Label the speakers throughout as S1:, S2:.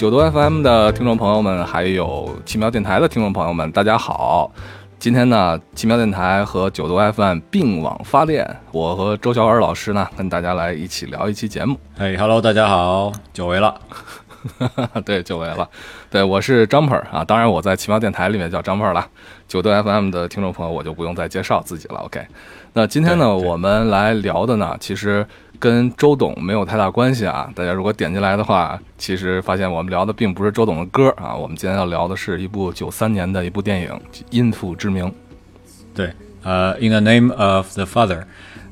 S1: 九度 FM 的听众朋友们，还有奇妙电台的听众朋友们，大家好！今天呢，奇妙电台和九度 FM 并网发电，我和周小尔老师呢，跟大家来一起聊一期节目。
S2: 哎哈喽，大家好，久违了。
S1: 对，久违了。对，我是张 r 啊，当然我在奇妙电台里面叫张 r 了。九度 FM 的听众朋友，我就不用再介绍自己了。OK，那今天呢，我们来聊的呢，其实。跟周董没有太大关系啊！大家如果点进来的话，其实发现我们聊的并不是周董的歌啊，我们今天要聊的是一部九三年的一部电影《因父之名》。
S2: 对，呃，《In the Name of the Father》，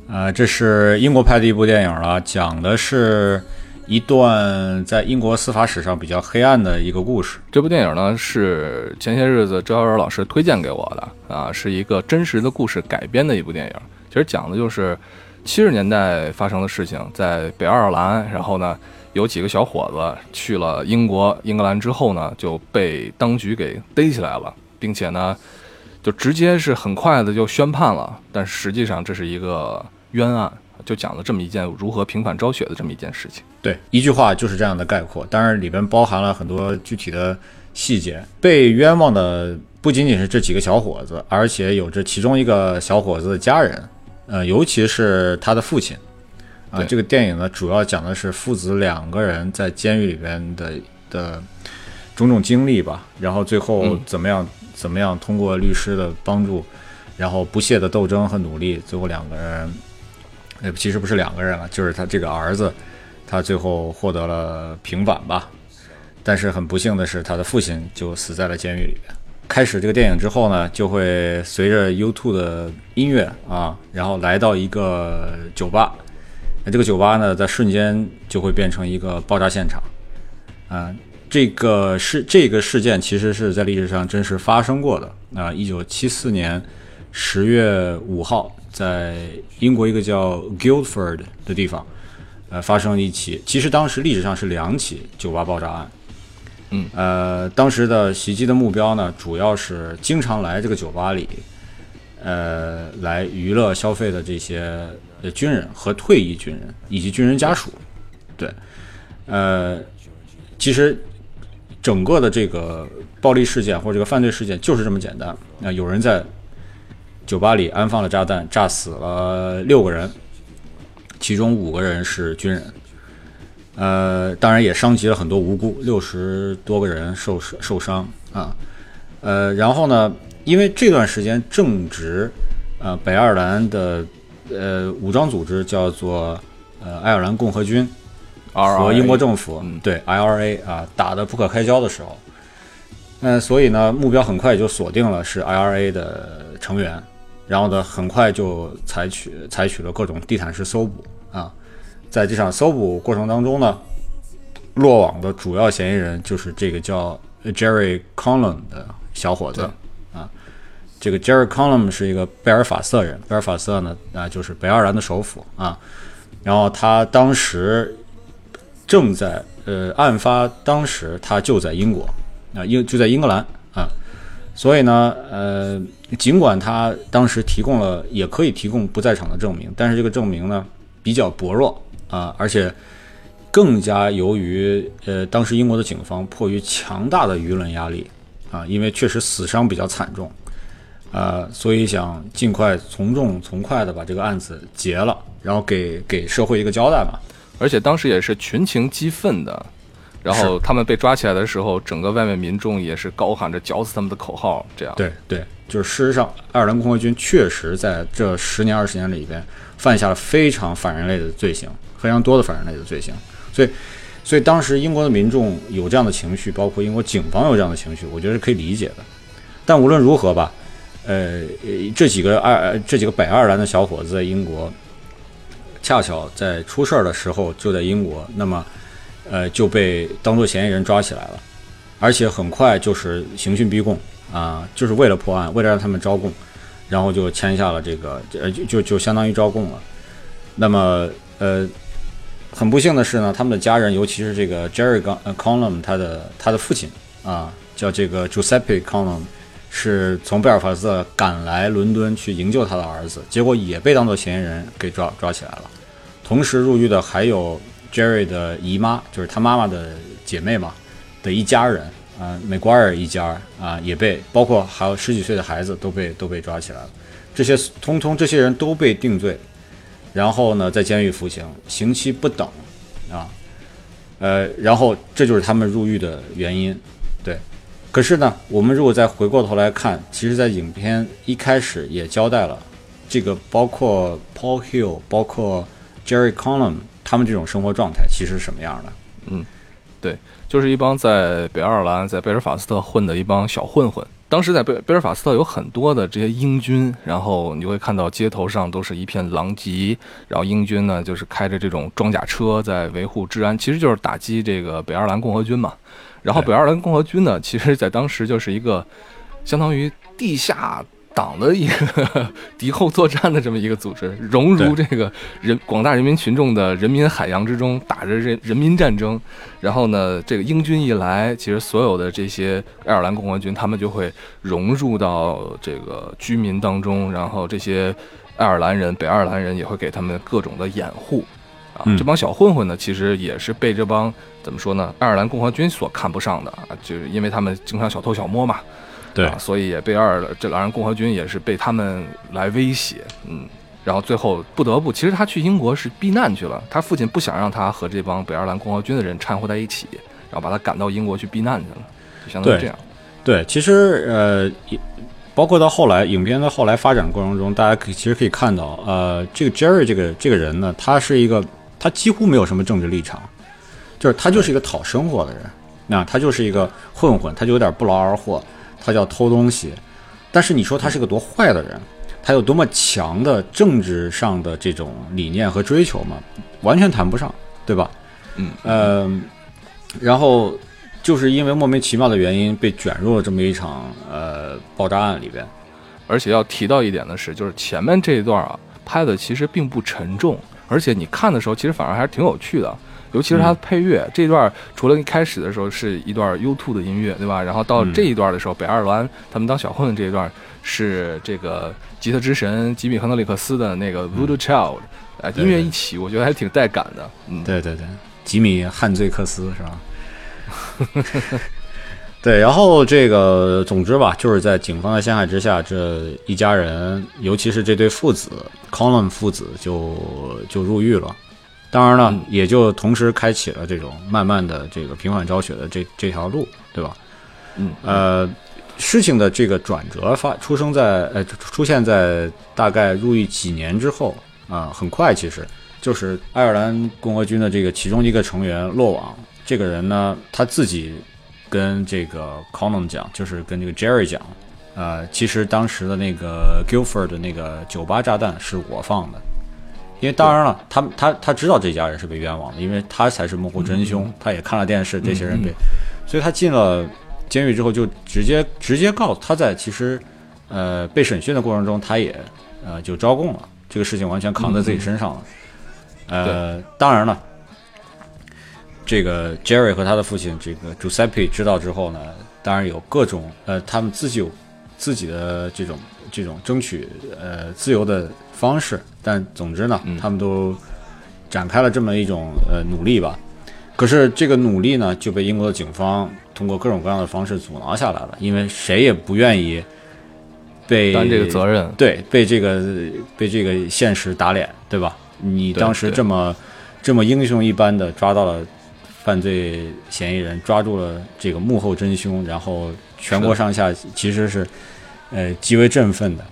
S2: 呃，这是英国拍的一部电影了，讲的是一段在英国司法史上比较黑暗的一个故事。
S1: 这部电影呢，是前些日子周小尔老师推荐给我的啊，是一个真实的故事改编的一部电影。其实讲的就是。七十年代发生的事情，在北爱尔兰，然后呢，有几个小伙子去了英国、英格兰之后呢，就被当局给逮起来了，并且呢，就直接是很快的就宣判了。但实际上这是一个冤案，就讲了这么一件如何平反昭雪的这么一件事情。
S2: 对，一句话就是这样的概括，当然里边包含了很多具体的细节。被冤枉的不仅仅是这几个小伙子，而且有着其中一个小伙子的家人。呃，尤其是他的父亲，啊，这个电影呢，主要讲的是父子两个人在监狱里边的的种种经历吧，然后最后怎么样怎么样通过律师的帮助，然后不懈的斗争和努力，最后两个人，呃，其实不是两个人了，就是他这个儿子，他最后获得了平反吧，但是很不幸的是，他的父亲就死在了监狱里边。开始这个电影之后呢，就会随着 YouTube 的音乐啊，然后来到一个酒吧。那这个酒吧呢，在瞬间就会变成一个爆炸现场。啊，这个事这个事件其实是在历史上真实发生过的。啊，一九七四年十月五号，在英国一个叫 Guildford 的地方，呃，发生了一起，其实当时历史上是两起酒吧爆炸案。
S1: 嗯，
S2: 呃，当时的袭击的目标呢，主要是经常来这个酒吧里，呃，来娱乐消费的这些军人和退役军人以及军人家属。对，呃，其实整个的这个暴力事件或者这个犯罪事件就是这么简单。那有人在酒吧里安放了炸弹，炸死了六个人，其中五个人是军人。呃，当然也伤及了很多无辜，六十多个人受受伤啊。呃，然后呢，因为这段时间正值呃北爱尔兰的呃武装组织叫做呃爱尔兰共和军和英国政府对 IRA 啊打得不可开交的时候，嗯，所以呢，目标很快就锁定了是 IRA 的成员，然后呢，很快就采取采取了各种地毯式搜捕啊。在这场搜捕过程当中呢，落网的主要嫌疑人就是这个叫 Jerry Conlon 的小伙子啊。这个 Jerry Conlon 是一个贝尔法瑟人，贝尔法瑟呢啊就是北爱尔兰的首府啊。然后他当时正在呃案发当时他就在英国啊英就在英格兰啊，所以呢呃尽管他当时提供了也可以提供不在场的证明，但是这个证明呢比较薄弱。啊，而且更加由于呃，当时英国的警方迫于强大的舆论压力啊，因为确实死伤比较惨重啊，所以想尽快从重从快的把这个案子结了，然后给给社会一个交代嘛。
S1: 而且当时也是群情激愤的，然后他们被抓起来的时候，整个外面民众也是高喊着绞死他们的口号，这样。
S2: 对对，就是事实上，爱尔兰共和军确实在这十年二十年里边犯下了非常反人类的罪行。非常多的反人类的罪行，所以，所以当时英国的民众有这样的情绪，包括英国警方有这样的情绪，我觉得是可以理解的。但无论如何吧，呃，这几个爱这几个北爱尔兰的小伙子在英国，恰巧在出事儿的时候就在英国，那么，呃，就被当做嫌疑人抓起来了，而且很快就是刑讯逼供啊，就是为了破案，为了让他们招供，然后就签下了这个，呃，就就就相当于招供了。那么，呃。很不幸的是呢，他们的家人，尤其是这个 Jerry Conlon，他的他的父亲啊，叫这个 Giuseppe Conlon，是从贝尔法斯特赶来伦敦去营救他的儿子，结果也被当作嫌疑人给抓抓起来了。同时入狱的还有 Jerry 的姨妈，就是他妈妈的姐妹嘛，的一家人啊，美瓜尔一家啊，也被包括还有十几岁的孩子都被都被抓起来了。这些通通这些人都被定罪，然后呢，在监狱服刑，刑期不等啊。呃，然后这就是他们入狱的原因，对。可是呢，我们如果再回过头来看，其实，在影片一开始也交代了，这个包括 Paul Hill，包括 Jerry Conlon 他们这种生活状态其实是什么样的？
S1: 嗯，对，就是一帮在北爱尔兰、在贝尔法斯特混的一帮小混混。当时在贝贝尔法斯特有很多的这些英军，然后你会看到街头上都是一片狼藉，然后英军呢就是开着这种装甲车在维护治安，其实就是打击这个北爱尔兰共和军嘛。然后北爱尔兰共和军呢，其实在当时就是一个相当于地下。党的一个 敌后作战的这么一个组织，融入这个人广大人民群众的人民海洋之中，打着人人民战争。然后呢，这个英军一来，其实所有的这些爱尔兰共和军，他们就会融入到这个居民当中。然后这些爱尔兰人、北爱尔兰人也会给他们各种的掩护。啊，这帮小混混呢，其实也是被这帮怎么说呢，爱尔兰共和军所看不上的啊，就是因为他们经常小偷小摸嘛。
S2: 对，
S1: 所以也被二这两人共和军也是被他们来威胁，嗯，然后最后不得不，其实他去英国是避难去了，他父亲不想让他和这帮北爱尔兰共和军的人掺和在一起，然后把他赶到英国去避难去了，就相当于这样。
S2: 对，其实呃，包括到后来影片的后来发展过程中，大家可以其实可以看到，呃，这个 Jerry 这个这个人呢，他是一个他几乎没有什么政治立场，就是他就是一个讨生活的人，那他就是一个混混，他就有点不劳而获。他叫偷东西，但是你说他是个多坏的人，他有多么强的政治上的这种理念和追求吗？完全谈不上，对吧？
S1: 嗯
S2: 呃，然后就是因为莫名其妙的原因被卷入了这么一场呃爆炸案里边，
S1: 而且要提到一点的是，就是前面这一段啊拍的其实并不沉重，而且你看的时候其实反而还是挺有趣的。尤其是它的配乐，这段除了一开始的时候是一段 U2 的音乐，对吧？然后到这一段的时候，北爱尔兰他们当小混混这一段是这个吉他之神吉米·亨德里克斯的那个 Voodoo Child，哎，音乐一起，我觉得还挺带感的。嗯，
S2: 对对对，吉米·汉醉克斯是吧？对，然后这个总之吧，就是在警方的陷害之下，这一家人，尤其是这对父子 Colin 父子，就就入狱了。当然了，也就同时开启了这种慢慢的这个平缓昭雪的这这条路，对吧？
S1: 嗯，
S2: 呃，事情的这个转折发出生在呃出现在大概入狱几年之后啊，很快其实就是爱尔兰共和军的这个其中一个成员落网，这个人呢他自己跟这个 Conan 讲，就是跟这个 Jerry 讲，呃，其实当时的那个 Guildford 的那个酒吧炸弹是我放的。因为当然了，他他他知道这家人是被冤枉的，因为他才是幕后真凶，他也看了电视，这些人被，所以他进了监狱之后就直接直接告诉他在其实，呃被审讯的过程中他也呃就招供了，这个事情完全扛在自己身上了，呃当然了，这个 Jerry 和他的父亲这个 Giuseppe 知道之后呢，当然有各种呃他们自己有自己的这种这种争取呃自由的。方式，但总之呢，他们都展开了这么一种呃努力吧。可是这个努力呢，就被英国的警方通过各种各样的方式阻挠下来了，因为谁也不愿意被
S1: 担这个责任，
S2: 对，被这个被这个现实打脸，对吧？你当时这么这么英雄一般的抓到了犯罪嫌疑人，抓住了这个幕后真凶，然后全国上下其实是呃极为振奋的。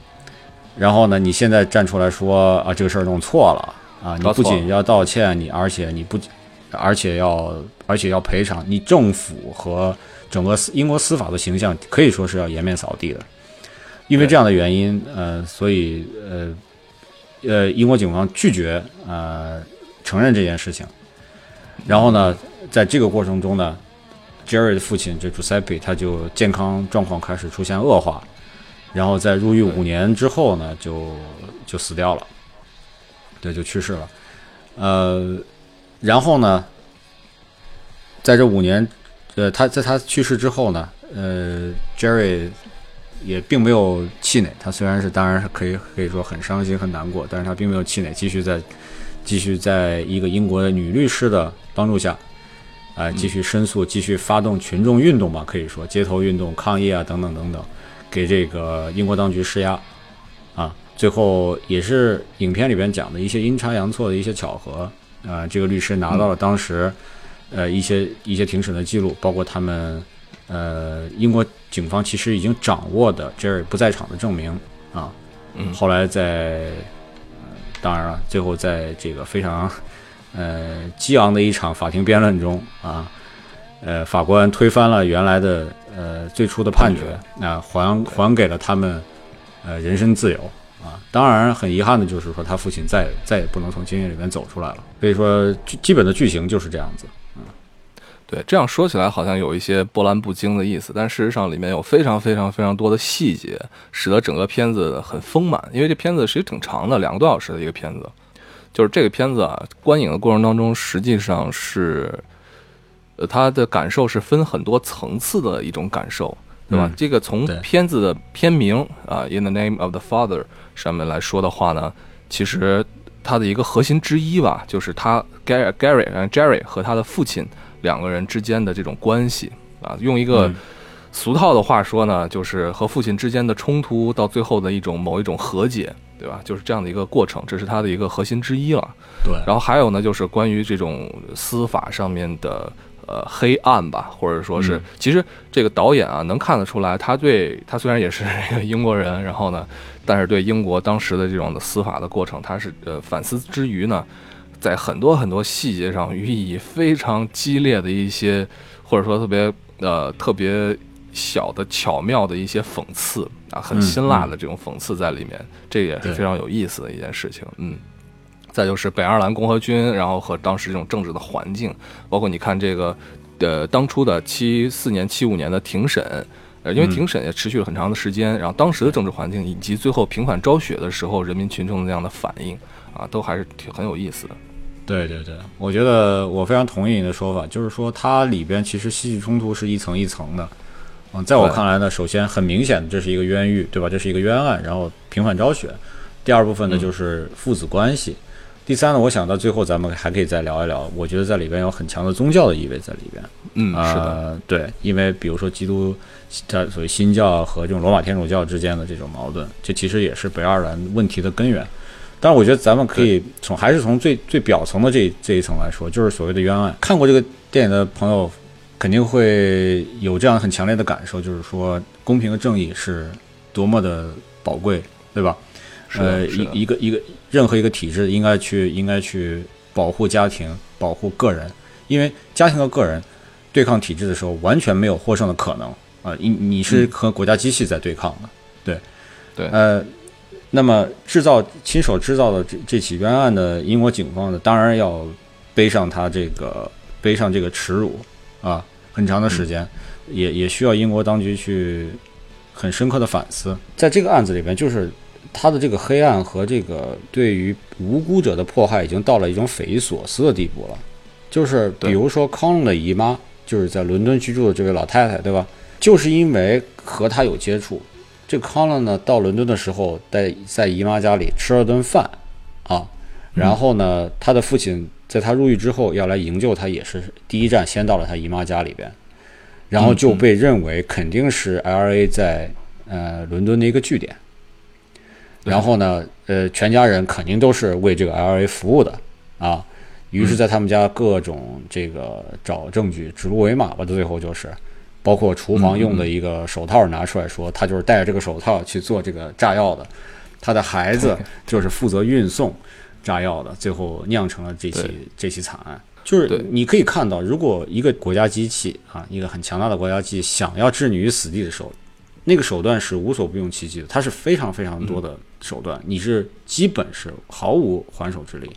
S2: 然后呢？你现在站出来说啊，这个事儿弄错了啊！你不仅要道歉，你而且你不，而且要而且要赔偿。你政府和整个英国司法的形象可以说是要颜面扫地的。因为这样的原因，呃，所以呃呃，英国警方拒绝呃承认这件事情。然后呢，在这个过程中呢，Jerry 的父亲这 Giuseppe 他就健康状况开始出现恶化。然后在入狱五年之后呢，就就死掉了，对，就去世了。呃，然后呢，在这五年，呃，他在他去世之后呢，呃，Jerry 也并没有气馁。他虽然是当然是可以可以说很伤心很难过，但是他并没有气馁，继续在继续在一个英国的女律师的帮助下，呃，继续申诉，继续发动群众运动吧，可以说街头运动、抗议啊，等等等等，给这个英国当局施压，啊，最后也是影片里边讲的一些阴差阳错的一些巧合，啊，这个律师拿到了当时，呃，一些一些庭审的记录，包括他们，呃，英国警方其实已经掌握的 Jerry 不在场的证明，啊，
S1: 嗯。
S2: 后来在，呃当然了，最后在这个非常。呃，激昂的一场法庭辩论中啊，呃，法官推翻了原来的呃最初的判决，那、还还给了他们呃人身自由啊。当然，很遗憾的就是说，他父亲再再也不能从监狱里面走出来了。所以说，基本的剧情就是这样子。
S1: 嗯对，这样说起来好像有一些波澜不惊的意思，但事实上里面有非常非常非常多的细节，使得整个片子很丰满。因为这片子其实挺长的，两个多小时的一个片子。就是这个片子啊，观影的过程当中，实际上是，呃，他的感受是分很多层次的一种感受，对吧？
S2: 嗯
S1: 这个从片子的片名啊，《In the Name of the Father》上面来说的话呢，其实它的一个核心之一吧，就是他 Gary Gary 呃 Jerry 和他的父亲两个人之间的这种关系啊，用一个
S2: 嗯
S1: 俗套的话说呢，就是和父亲之间的冲突到最后的一种某一种和解，对吧？就是这样的一个过程，这是它的一个核心之一了。
S2: 对，
S1: 然后还有呢，就是关于这种司法上面的呃黑暗吧，或者说是，
S2: 嗯
S1: 其实这个导演啊，能看得出来，他对他虽然也是一个英国人，然后呢，但是对英国当时的这种的司法的过程，他是呃反思之余呢，在很多很多细节上予以非常激烈的一些，或者说特别呃特别小的巧妙的一些讽刺啊，很
S2: 嗯
S1: 辛辣的这种讽刺在里面，这也是非常有意思的一件事情，嗯。再就是北爱尔兰共和军，然后和当时这种政治的环境，包括你看这个，呃，当初的七四年、七五年的庭审，呃，因为
S2: 嗯
S1: 庭审也持续了很长的时间，然后当时的政治环境以及最后平反昭雪的时候，人民群众的那样的反应啊，都还是挺很有意思的。
S2: 对对对，我觉得我非常同意你的说法，就是说它里边其实戏剧冲突是一层一层的。嗯，在我看来呢，首先很明显的这是一个冤狱，对吧？这是一个冤案，然后平反昭雪。第二部分呢
S1: 嗯
S2: 就是父子关系。第三呢，我想到最后咱们还可以再聊一聊，我觉得在里边有很强的宗教的意味在里边。
S1: 嗯，是的，
S2: 呃，对，因为比如说基督，它所谓新教和这种罗马天主教之间的这种矛盾，这其实也是北爱尔兰问题的根源。但是，我觉得咱们可以从还是从最最表层的这这一层来说，就是所谓的冤案。看过这个电影的朋友，肯定会有这样很强烈的感受，就是说公平和正义是多么的宝贵，对吧？
S1: 是
S2: 呃，一一个一个任何一个体制应该去应该去保护家庭，保护个人，因为家庭和个人对抗体制的时候，完全没有获胜的可能啊！你你是
S1: 嗯
S2: 和国家机器在对抗的，对
S1: 对
S2: 呃，那么制造亲手制造的这这起冤案的英国警方呢，当然要背上他这个背上这个耻辱啊，很长的时间，也也需要英国当局去很深刻的反思。在这个案子里边，就是他的这个黑暗和这个对于无辜者的迫害，已经到了一种匪夷所思的地步了。就是比如说康龙的姨妈，就是在伦敦居住的这位老太太，对吧？就是因为和他有接触，这康乐呢到伦敦的时候，在在姨妈家里吃了顿饭，啊，然后呢，他的父亲在他入狱之后要来营救他，也是第一站先到了他姨妈家里边，然后就被认为肯定是 LA 在呃伦敦的一个据点，然后呢，呃，全家人肯定都是为这个 LA 服务的啊，于是，在他们家各种这个找证据、指鹿为马吧，最后就是，包括厨房用的一个手套拿出来说，他就是戴着这个手套去做这个炸药的，他的孩子就是负责运送炸药的，最后酿成了这起这起惨案。就是
S1: 对
S2: 你可以看到，如果一个国家机器啊，一个很强大的国家机器想要置你于死地的时候，那个手段是无所不用其极的，它是非常非常多的手段，你是基本是毫无还手之力。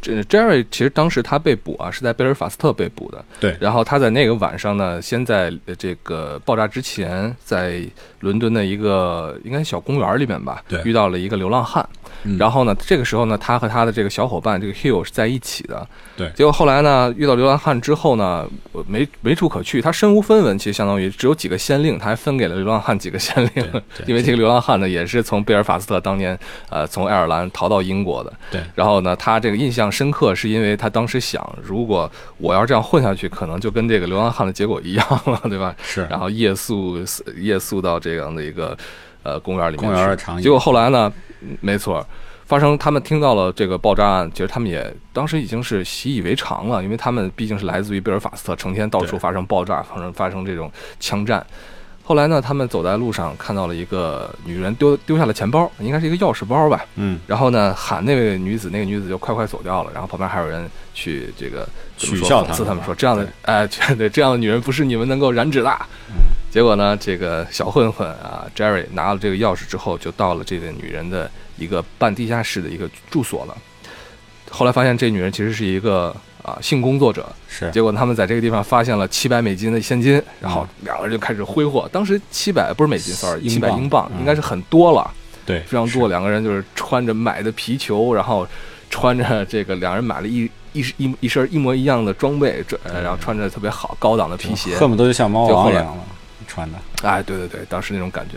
S1: 这 Jerry 其实当时他被捕啊，是在贝尔法斯特被捕的。
S2: 对
S1: 然后他在那个晚上呢，先在呃这个爆炸之前，在伦敦的一个应该小公园里面吧，遇到了一个流浪汉。
S2: 嗯
S1: 然后呢，这个时候呢，他和他的这个小伙伴这个 Hill 是在一起的。
S2: 对
S1: 结果后来呢，遇到流浪汉之后呢，没没处可去，他身无分文，其实相当于只有几个先令，他还分给了流浪汉几个先令
S2: 对 对，
S1: 因为这个流浪汉呢也是从贝尔法斯特当年呃从爱尔兰逃到英国的。
S2: 对
S1: 然后呢，他这个印象深刻，是因为他当时想，如果我要这样混下去，可能就跟这个流浪汉的结果一样了，对吧？
S2: 是
S1: 然后夜宿夜宿到这样的一个呃公园里面结果后来呢，嗯没错，发生他们听到了这个爆炸案，其实他们也当时已经是习以为常了，因为他们毕竟是来自于贝尔法斯特，成天到处发生爆炸，发生发生这种枪战。后来呢，他们走在路上看到了一个女人丢丢下了钱包，应该是一个钥匙包吧。
S2: 嗯
S1: 然后呢，喊那位女子，那个女子就快快走掉了。然后旁边还有人去这个
S2: 取笑她
S1: 讽刺他们说这样的哎，对这样的女人不是你们能够染指的。结果呢，这个小混混啊，Jerry 拿了这个钥匙之后，就到了这个女人的一个半地下室的一个住所了。后来发现这女人其实是一个啊性工作者，
S2: 是。
S1: 结果他们在这个地方发现了七百美金的现金，然后两个人就开始挥霍。当时七百不是美金，sorry，七百英镑
S2: 嗯。
S1: 应该是很多了。
S2: 对
S1: 非常多，两个人就是穿着买的皮球，然后穿着这个两人买了一一一一身一模一样的装备，这呃然后穿着特别好高档的皮鞋，
S2: 恨不得就像猫一样了，穿的。
S1: 哎，对对对，当时那种感觉。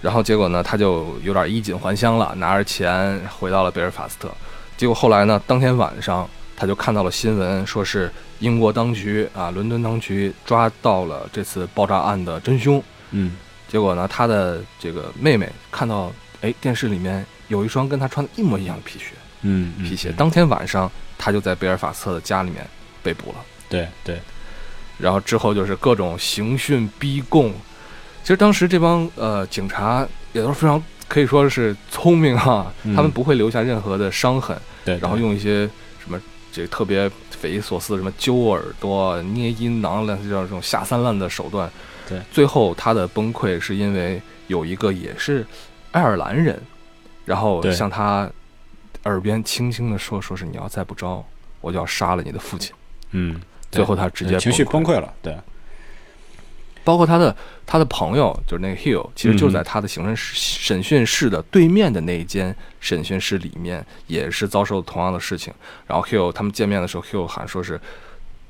S1: 然后结果呢，他就有点衣锦还乡了，拿着钱回到了贝尔法斯特。结果后来呢，当天晚上他就看到了新闻，说是英国当局啊，伦敦当局抓到了这次爆炸案的真凶。
S2: 嗯
S1: 结果呢，他的这个妹妹看到，哎，电视里面有一双跟他穿的一模一样的皮靴，
S2: 嗯，嗯
S1: 皮鞋。
S2: 嗯
S1: 当天晚上，他就在贝尔法斯特的家里面被捕了。
S2: 对对
S1: 然后之后就是各种刑讯逼供。其实当时这帮呃警察也都是非常可以说是聪明哈、
S2: 嗯
S1: 他们不会留下任何的伤痕，
S2: 对，
S1: 然后用一些什么这特别匪夷所思的什么揪耳朵、捏阴囊类似这样这种下三滥的手段。
S2: 对，
S1: 最后他的崩溃是因为有一个也是爱尔兰人，然后向他耳边轻轻的说，说是你要再不招，我就要杀了你的父亲。
S2: 嗯，对
S1: 最后他直接
S2: 情绪
S1: 崩
S2: 崩溃了，对
S1: 包括他的他的朋友，就是那个 Hill，其实就
S2: 嗯
S1: 在他的刑审室审讯室的对面的那一间审讯室里面，也是遭受同样的事情。然后 Hill 他们见面的时候，Hill 喊说是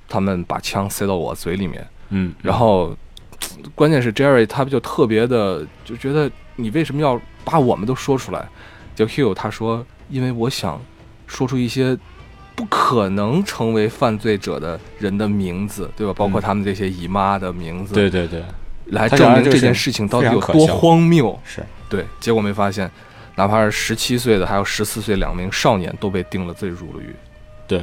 S1: 他们把枪塞到我嘴里面，
S2: 嗯，
S1: 然后关键是 Jerry 他就特别的就觉得你为什么要把我们都说出来？就 Hill 他说，因为我想说出一些不可能成为犯罪者的人的名字，对吧？包括
S2: 嗯
S1: 他们这些姨妈的名字，
S2: 对对对，
S1: 来证明这件
S2: 事
S1: 事情到底有多荒谬。
S2: 是
S1: 对，结果没发现，哪怕是十七岁的，还有十四岁两名少年都被定了罪入了狱。
S2: 对，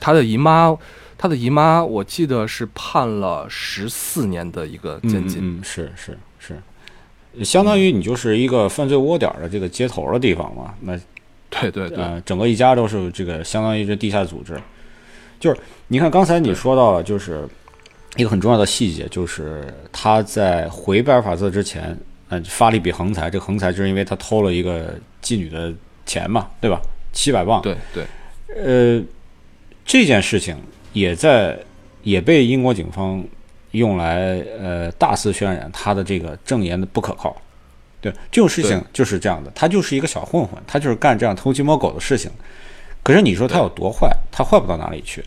S1: 他的姨妈，他的姨妈，我记得是判了十四年的一个监禁。
S2: 嗯，嗯是是是，相当于你就是一个犯罪窝点的这个接头的地方嘛。那
S1: 对对对，
S2: 呃，整个一家都是这个相当于这地下组织。就是你看刚才你说到了，就是一个很重要的细节，就是他在回贝尔法斯特之前，嗯、发了一笔横财。这个横财就是因为他偷了一个妓女的钱嘛，对吧？七百磅。
S1: 对对
S2: 呃，这件事情也在也被英国警方用来呃大肆渲染他的这个证言的不可靠。对，这种事情就是这样的，他就是一个小混混，他就是干这样偷鸡摸狗的事情。可是你说他有多坏，他坏不到哪里去。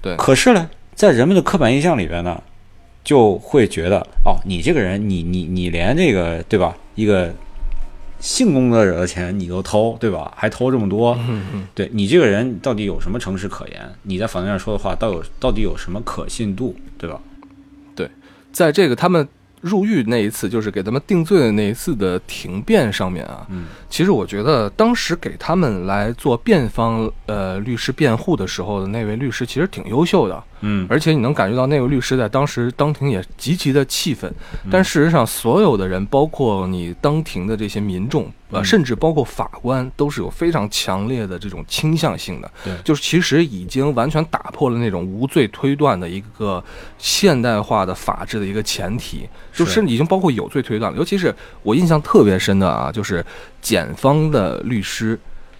S1: 对
S2: 可是呢，在人们的刻板印象里边呢，就会觉得哦，你这个人，你你你连这个对吧，一个性工作者的钱你都偷，对吧？还偷这么多，
S1: 嗯嗯，
S2: 对你这个人到底有什么诚实可言？你在法庭上说的话，到有到底有什么可信度，对吧？
S1: 对在这个他们入狱那一次，就是给他们定罪的那一次的庭辩上面啊，
S2: 嗯。
S1: 其实我觉得当时给他们来做辩方呃律师辩护的时候的那位律师其实挺优秀的，
S2: 嗯。
S1: 而且你能感觉到那位律师在当时当庭也极其的气愤，但事实上所有的人，包括你当庭的这些民众，呃，
S2: 嗯。
S1: 甚至包括法官，都是有非常强烈的这种倾向性的，
S2: 对。
S1: 就是其实已经完全打破了那种无罪推断的一个现代化的法治的一个前提，就是甚至已经包括有罪推断了。尤其是我印象特别深的啊，就是检方的律师，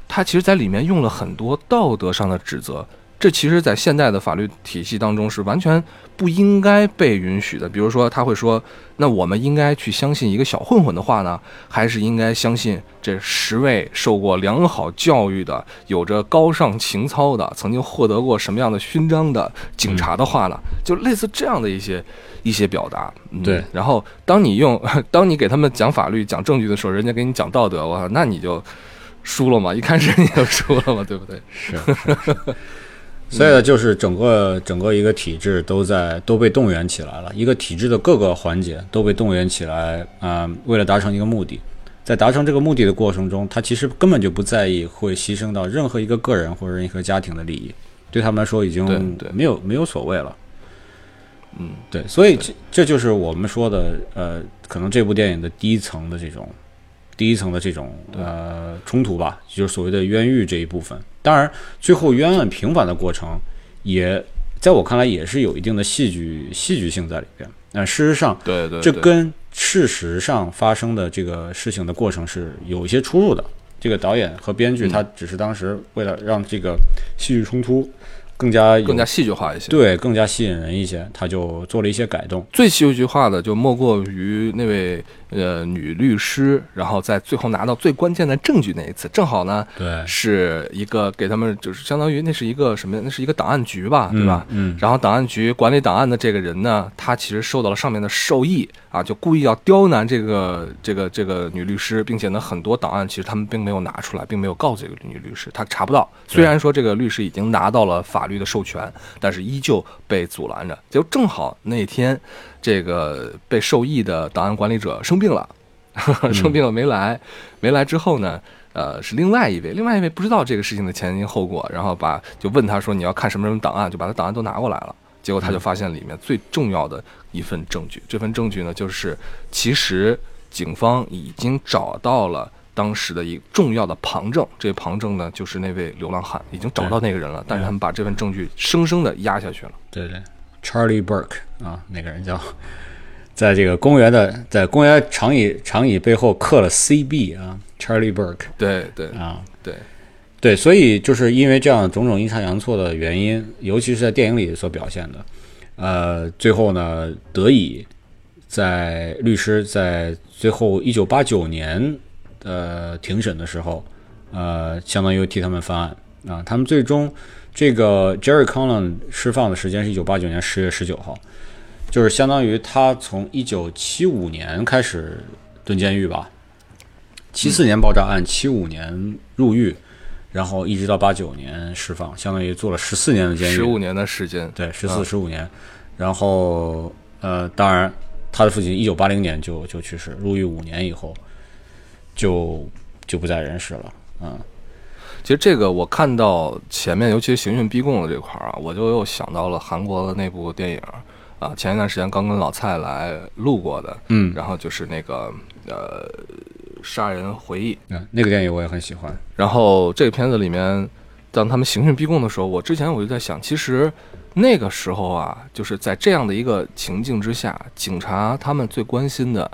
S1: 他其实在里面用了很多道德上的指责。这其实，在现代的法律体系当中是完全不应该被允许的。比如说，他会说，那我们应该去相信一个小混混的话呢，还是应该相信这十位受过良好教育的、有着高尚情操的、曾经获得过什么样的勋章的警察的话呢？就类似这样的一些一些表达。嗯
S2: 对
S1: 然后，当你用当你给他们讲法律、讲证据的时候，人家给你讲道德，我操，那你就输了嘛！一开始你就输了嘛，对不对？
S2: 是，所以呢，就是整个整个一个体制都在都被动员起来了，一个体制的各个环节都被动员起来，啊、为了达成一个目的，在达成这个目的的过程中，他其实根本就不在意会牺牲到任何一个个人或者任何家庭的利益，对他们来说已经没有没有所谓了。
S1: 嗯，
S2: 对，所以这这就是我们说的，呃，可能这部电影的第一层的这种第一层的这种呃冲突吧，就是所谓的冤狱这一部分。当然，最后冤案平反的过程，也在我看来也是有一定的戏剧戏剧性在里边。那事实上，
S1: 对对，对
S2: 这跟事实上发生的这个事情的过程是有一些出入的。这个导演和编剧
S1: 嗯
S2: 他只是当时为了让这个戏剧冲突更加
S1: 更加戏剧化一些。
S2: 对更加吸引人一些，他就做了一些改动。
S1: 最戏剧化的就莫过于那位呃女律师，然后在最后拿到最关键的证据那一次，正好呢
S2: 对，
S1: 是一个给他们就是相当于那是一个什么？那是一个档案局吧，对吧？
S2: 嗯，
S1: 然后档案局管理档案的这个人呢，他其实受到了上面的授意啊，就故意要刁难这个这个这个女律师，并且呢，很多档案其实他们并没有拿出来，并没有告诉这个女律师，他查不到。虽然说这个律师已经拿到了法律的授权，但是依旧被阻拦着。就正好那天，这个被受益的档案管理者生病了，生病了没来，没来之后呢？呃，是另外一位，另外一位不知道这个事情的前因后果，然后把就问他说你要看什么什么档案，就把他档案都拿过来了。结果他就发现里面最重要的一份证据，这份证据呢，就是其实警方已经找到了当时的一个重要的旁证，这旁证呢就是那位流浪汉，已经找到那个人了，但是他们把这份证据生生的压下去了。
S2: 对对，Charlie Burke 啊，那个人叫，在这个公园的在公园长椅长椅背后刻了 CB 啊，Charlie Burke
S1: 对对
S2: 啊，
S1: 对，
S2: 对，所以就是因为这样种种阴差阳错的原因，尤其是在电影里所表现的，呃，最后呢，得以在律师在最后一九八九年的庭审的时候，呃，相当于替他们翻案。啊，他们最终这个 Jerry Conlon 释放的时间是一九八九年十月十九号，就是相当于他从一九七五年开始蹲监狱吧，七四年爆炸案，七五年入狱。然后一直到八九年释放，相当于做了十四年的监狱，
S1: 十五年的时间，
S2: 对，十
S1: 啊
S2: 四十五年。然后呃，当然他的父亲一九八零年就就去世，入狱五年以后就就不在人世了。嗯，
S1: 其实这个我看到前面，尤其是刑讯逼供的这块儿啊，我就又想到了韩国的那部电影啊，前一段时间刚跟老蔡来录过的，
S2: 嗯
S1: 然后就是那个呃杀人回忆，
S2: 嗯，那个电影我也很喜欢。
S1: 然后这个片子里面，当他们刑讯逼供的时候，我之前我就在想，其实那个时候啊，就是在这样的一个情境之下，警察他们最关心的，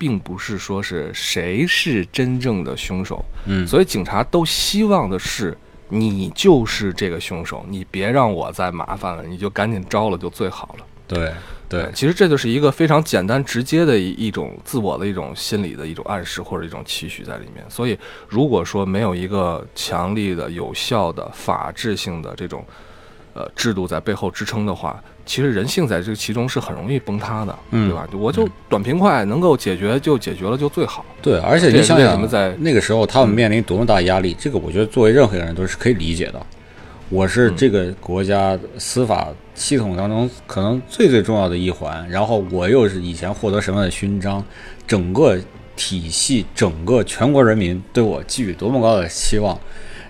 S1: 并不是说是谁是真正的凶手，
S2: 嗯，
S1: 所以警察都希望的是你就是这个凶手，你别让我再麻烦了，你就赶紧招了就最好了。
S2: 对对
S1: 其实这就是一个非常简单直接的一一种自我的一种心理的一种暗示或者一种期许在里面。所以，如果说没有一个强力的、有效的、法治性的这种呃制度在背后支撑的话，其实人性在这其中是很容易崩塌的，
S2: 嗯
S1: 对吧？我就短平快，能够解决就解决了就最好。
S2: 对，而且你想想
S1: 在，
S2: 那个时候他们面临多么大压力，这个我觉得作为任何一个人都是可以理解的。我是这个国家司法系统当中可能最最重要的一环，然后我又是以前获得什么样的勋章，整个体系、整个全国人民对我寄予多么高的期望，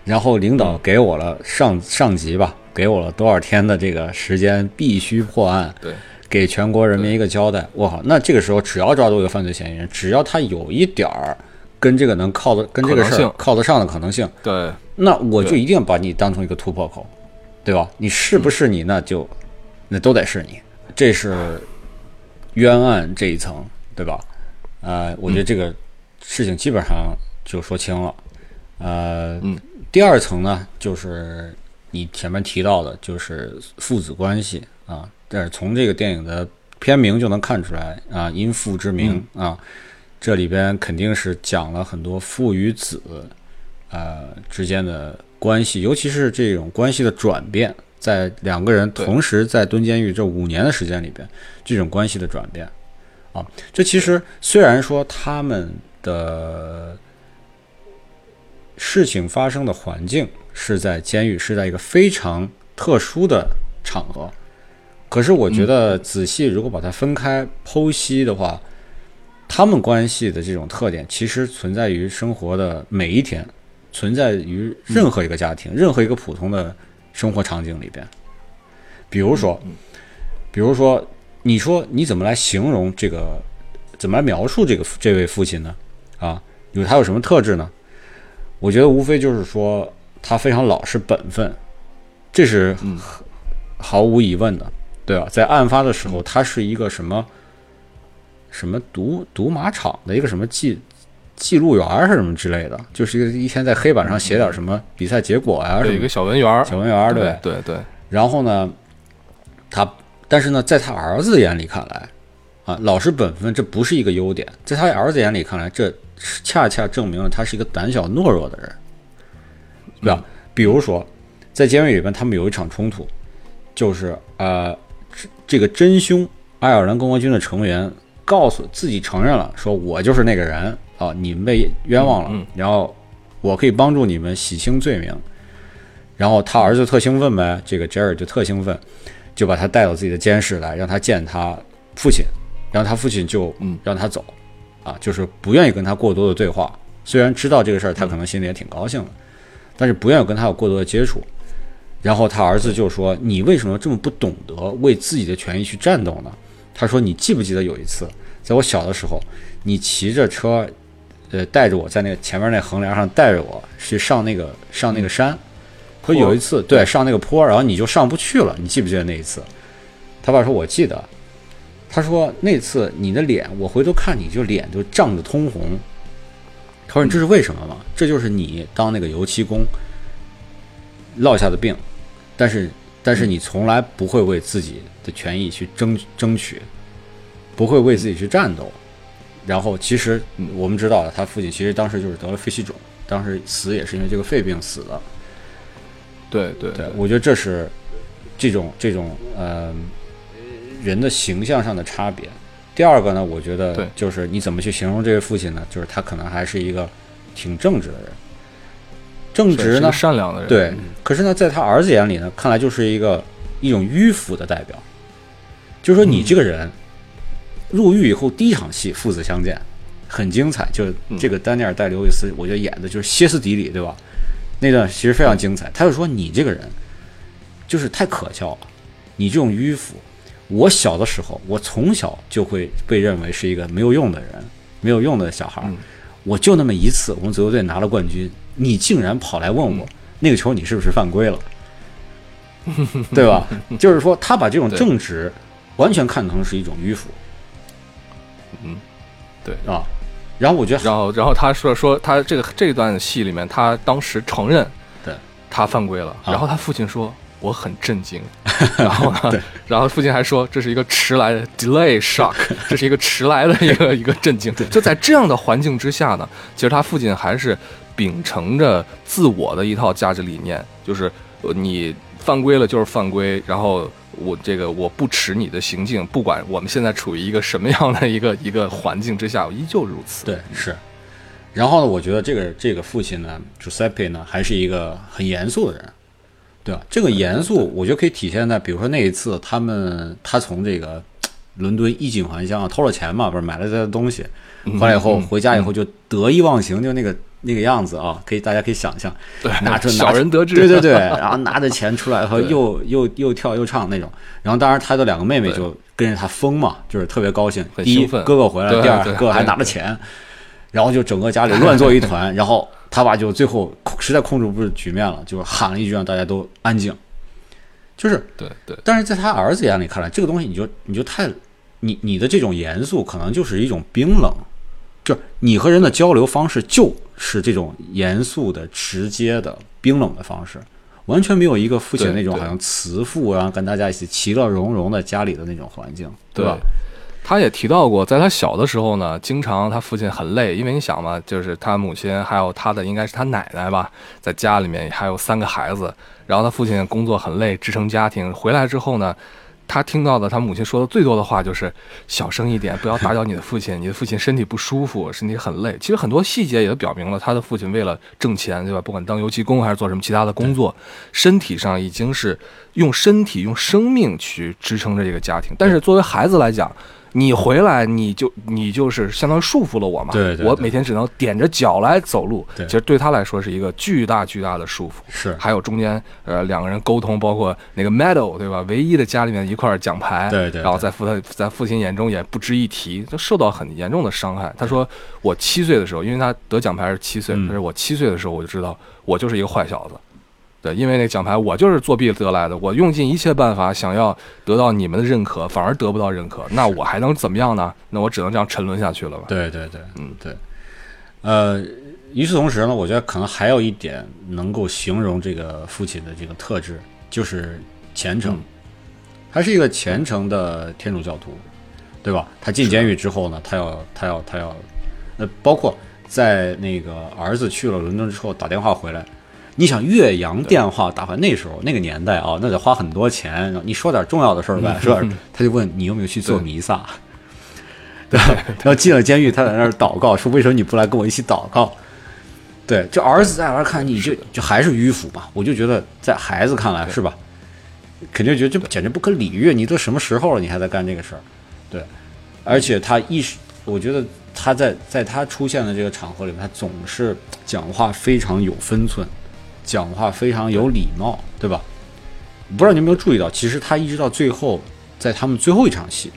S2: 然后领导给我了上上级吧，给我了多少天的这个时间，必须破案，
S1: 对，
S2: 给全国人民一个交代。我靠，那这个时候只要抓住一个犯罪嫌疑人，只要他有一点儿跟这个能靠得跟这个事儿靠得上的可能性，
S1: 对，
S2: 那我就一定把你当成一个突破口，对吧？你是不是你，那就那都得是你。这是冤案这一层，对吧？呃，我觉得这个事情基本上就说清了。呃，
S1: 嗯
S2: 第二层呢，就是你前面提到的，就是父子关系啊。但是从这个电影的片名就能看出来啊，因父之名啊，这里边肯定是讲了很多父与子呃之间的关系，尤其是这种关系的转变，在两个人同时在蹲监狱这五年的时间里边，这种关系的转变啊，这其实虽然说他们的事情发生的环境是在监狱，是在一个非常特殊的场合。可是我觉得仔细如果把它分开剖析的话，他们关系的这种特点其实存在于生活的每一天，存在于任何一个家庭、任何一个普通的生活场景里边。比如说，比如说，你说你怎么来形容这个，怎么来描述这个这位父亲呢？啊，有他有什么特质呢？我觉得无非就是说他非常老实本分，这是毫无疑问的。对吧？在案发的时候，他是一个什么什么赌赌马场的一个什么记记录员儿是什么之类的，就是一个一天在黑板上写点什么比赛结果呀，
S1: 有一个小文员儿，
S2: 小文员儿，对
S1: 对对。
S2: 然后呢，他但是呢，在他儿子眼里看来，啊，老实本分这不是一个优点，在他儿子眼里看来，这恰恰证明了他是一个胆小懦弱的人，对吧？比如说，在监狱里边，他们有一场冲突，就是呃。这个真凶爱尔兰共和军的成员告诉自己承认了，说我就是那个人啊，你们被冤枉了，然后我可以帮助你们洗清罪名。然后他儿子特兴奋呗，这个杰尔就特兴奋，就把他带到自己的监室来，让他见他父亲，然后他父亲就让他走，啊，就是不愿意跟他过多的对话。虽然知道这个事儿，他可能心里也挺高兴的，但是不愿意跟他有过多的接触。然后他儿子就说：“你为什么这么不懂得为自己的权益去战斗呢？”他说：“你记不记得有一次，在我小的时候，你骑着车，呃，带着我在那个前面那横梁上带着我去上那个上那个山。说有一次，对，上那个坡，然后你就上不去了。你记不记得那一次？”他爸说：“我记得。”他说：“那次你的脸，我回头看你就脸就涨得通红。”他说：“你这是为什么吗？这就是你当那个油漆工落下的病。”但是，但是你从来不会为自己的权益去争争取，不会为自己去战斗。然后，其实我们知道了，他父亲其实当时就是得了肺气肿，当时死也是因为这个肺病死的。
S1: 对对
S2: 对，我觉得这是这种这种呃人的形象上的差别。第二个呢，我觉得就是你怎么去形容这位父亲呢？就是他可能还是一个挺正直的人。正直呢，
S1: 善良的人。
S2: 对，可是呢，在他儿子眼里呢，看来就是一个一种迂腐的代表。就是说，你这个人入狱以后第一场戏父子相见，很精彩。就这个丹尼尔戴刘易斯，我觉得演的就是歇斯底里，对吧？那段其实非常精彩。他就说你这个人就是太可笑了，你这种迂腐。我小的时候，我从小就会被认为是一个没有用的人，没有用的小孩。我就那么一次，我们足球队拿了冠军。你竟然跑来问我那个球你是不是犯规了，对吧？就是说他把这种 正直完全看成是一种迂腐，
S1: 嗯，对
S2: 啊。然后我觉得，
S1: 然后然后他说说他这个这段戏里面，他当时承认
S2: 对
S1: 他犯规了，然后他父亲说我很震惊，然后呢，然后父亲还说这是一个迟来的 delay shock，这是一个迟来的一个 一个震惊。就在这样的环境之下呢，其实他父亲还是。秉承着自我的一套价值理念，就是你犯规了就是犯规，然后我这个我不耻你的行径，不管我们现在处于一个什么样的一个一个环境之下，依旧如此。
S2: 对，是。然后呢，我觉得这个这个父亲呢，Giuseppe 呢，还是一个很严肃的人，对吧？这个严肃，我觉得可以体现在，比如说那一次，他们他从这个伦敦衣锦还乡啊偷了钱嘛，不是买了这些东西，回来以后回家以后就得意忘形，就那个。那个样子啊，可以，大家可以想象，对拿着
S1: 小人得志，
S2: 对对对，然后拿着钱出来，和又又又跳又唱那种。然后当然他的两个妹妹就跟着他疯嘛，就是特别高兴。第一，哥哥回来了；第二，哥哥还拿着钱。然后就整个家里乱作一团。然后他爸就最后实在控制不住局面了，就喊了一句让大家都安静。就是
S1: 对对。
S2: 但是在他儿子眼里看来，这个东西你就你就太你你的这种严肃，可能就是一种冰冷。就你和人的交流方式就是这种严肃的、直接的、冰冷的方式。完全没有一个父亲那种好像慈父，然后跟大家一起其乐融融的家里的那种环境，对吧？
S1: 他也提到过，在他小的时候呢，经常他父亲很累，因为你想嘛，就是他母亲还有他的应该是他奶奶吧，在家里面还有三个孩子，然后他父亲工作很累，支撑家庭，回来之后呢。他听到的他母亲说的最多的话就是小声一点，不要打扰你的父亲，你的父亲身体不舒服，身体很累。其实很多细节也都表明了他的父亲为了挣钱，对吧？不管当油漆工还是做什么其他的工作，身体上已经是用身体、用生命去支撑着这个家庭。但是作为孩子来讲，你回来你就你就是相当于束缚了我嘛，
S2: 对对对
S1: 我每天只能踮着脚来走路，
S2: 对
S1: 其实对他来说是一个巨大巨大的束缚。
S2: 是，
S1: 还有中间呃两个人沟通，包括那个 medal 对吧？唯一的家里面一块奖牌，
S2: 对对对
S1: 然后在父他在父亲眼中也不值一提，就受到很严重的伤害。他说我七岁的时候，因为他得奖牌是七岁，
S2: 嗯
S1: 他说我七岁的时候我就知道我就是一个坏小子。对，因为那奖牌我就是作弊得来的，我用尽一切办法想要得到你们的认可，反而得不到认可，那我还能怎么样呢？那我只能这样沉沦下去了吧？
S2: 对对对，
S1: 嗯
S2: 对。呃，与此同时呢，我觉得可能还有一点能够形容这个父亲的这个特质，就是虔诚。
S1: 嗯
S2: 他是一个虔诚的天主教徒，对吧？他进监狱之后呢，他要他要他要，呃，包括在那个儿子去了伦敦之后打电话回来，你想岳阳电话打回来，那时候那个年代啊，那得花很多钱。你说点重要的事儿呗，是吧？他就问你有没有去做弥撒，对吧？然后进了监狱，他在那儿祷告，说为什么你不来跟我一起祷告？对，就儿子在那儿看你就就还是迂腐吧，我就觉得在孩子看来是吧，肯定觉得这简直不可理喻，你都什么时候了，你还在干这个事儿？对，而且他意识，我觉得他在在他出现的这个场合里面，他总是讲话非常有分寸，讲话非常有礼貌，对吧？不知道你有没有注意到，其实他一直到最后，在他们最后一场戏，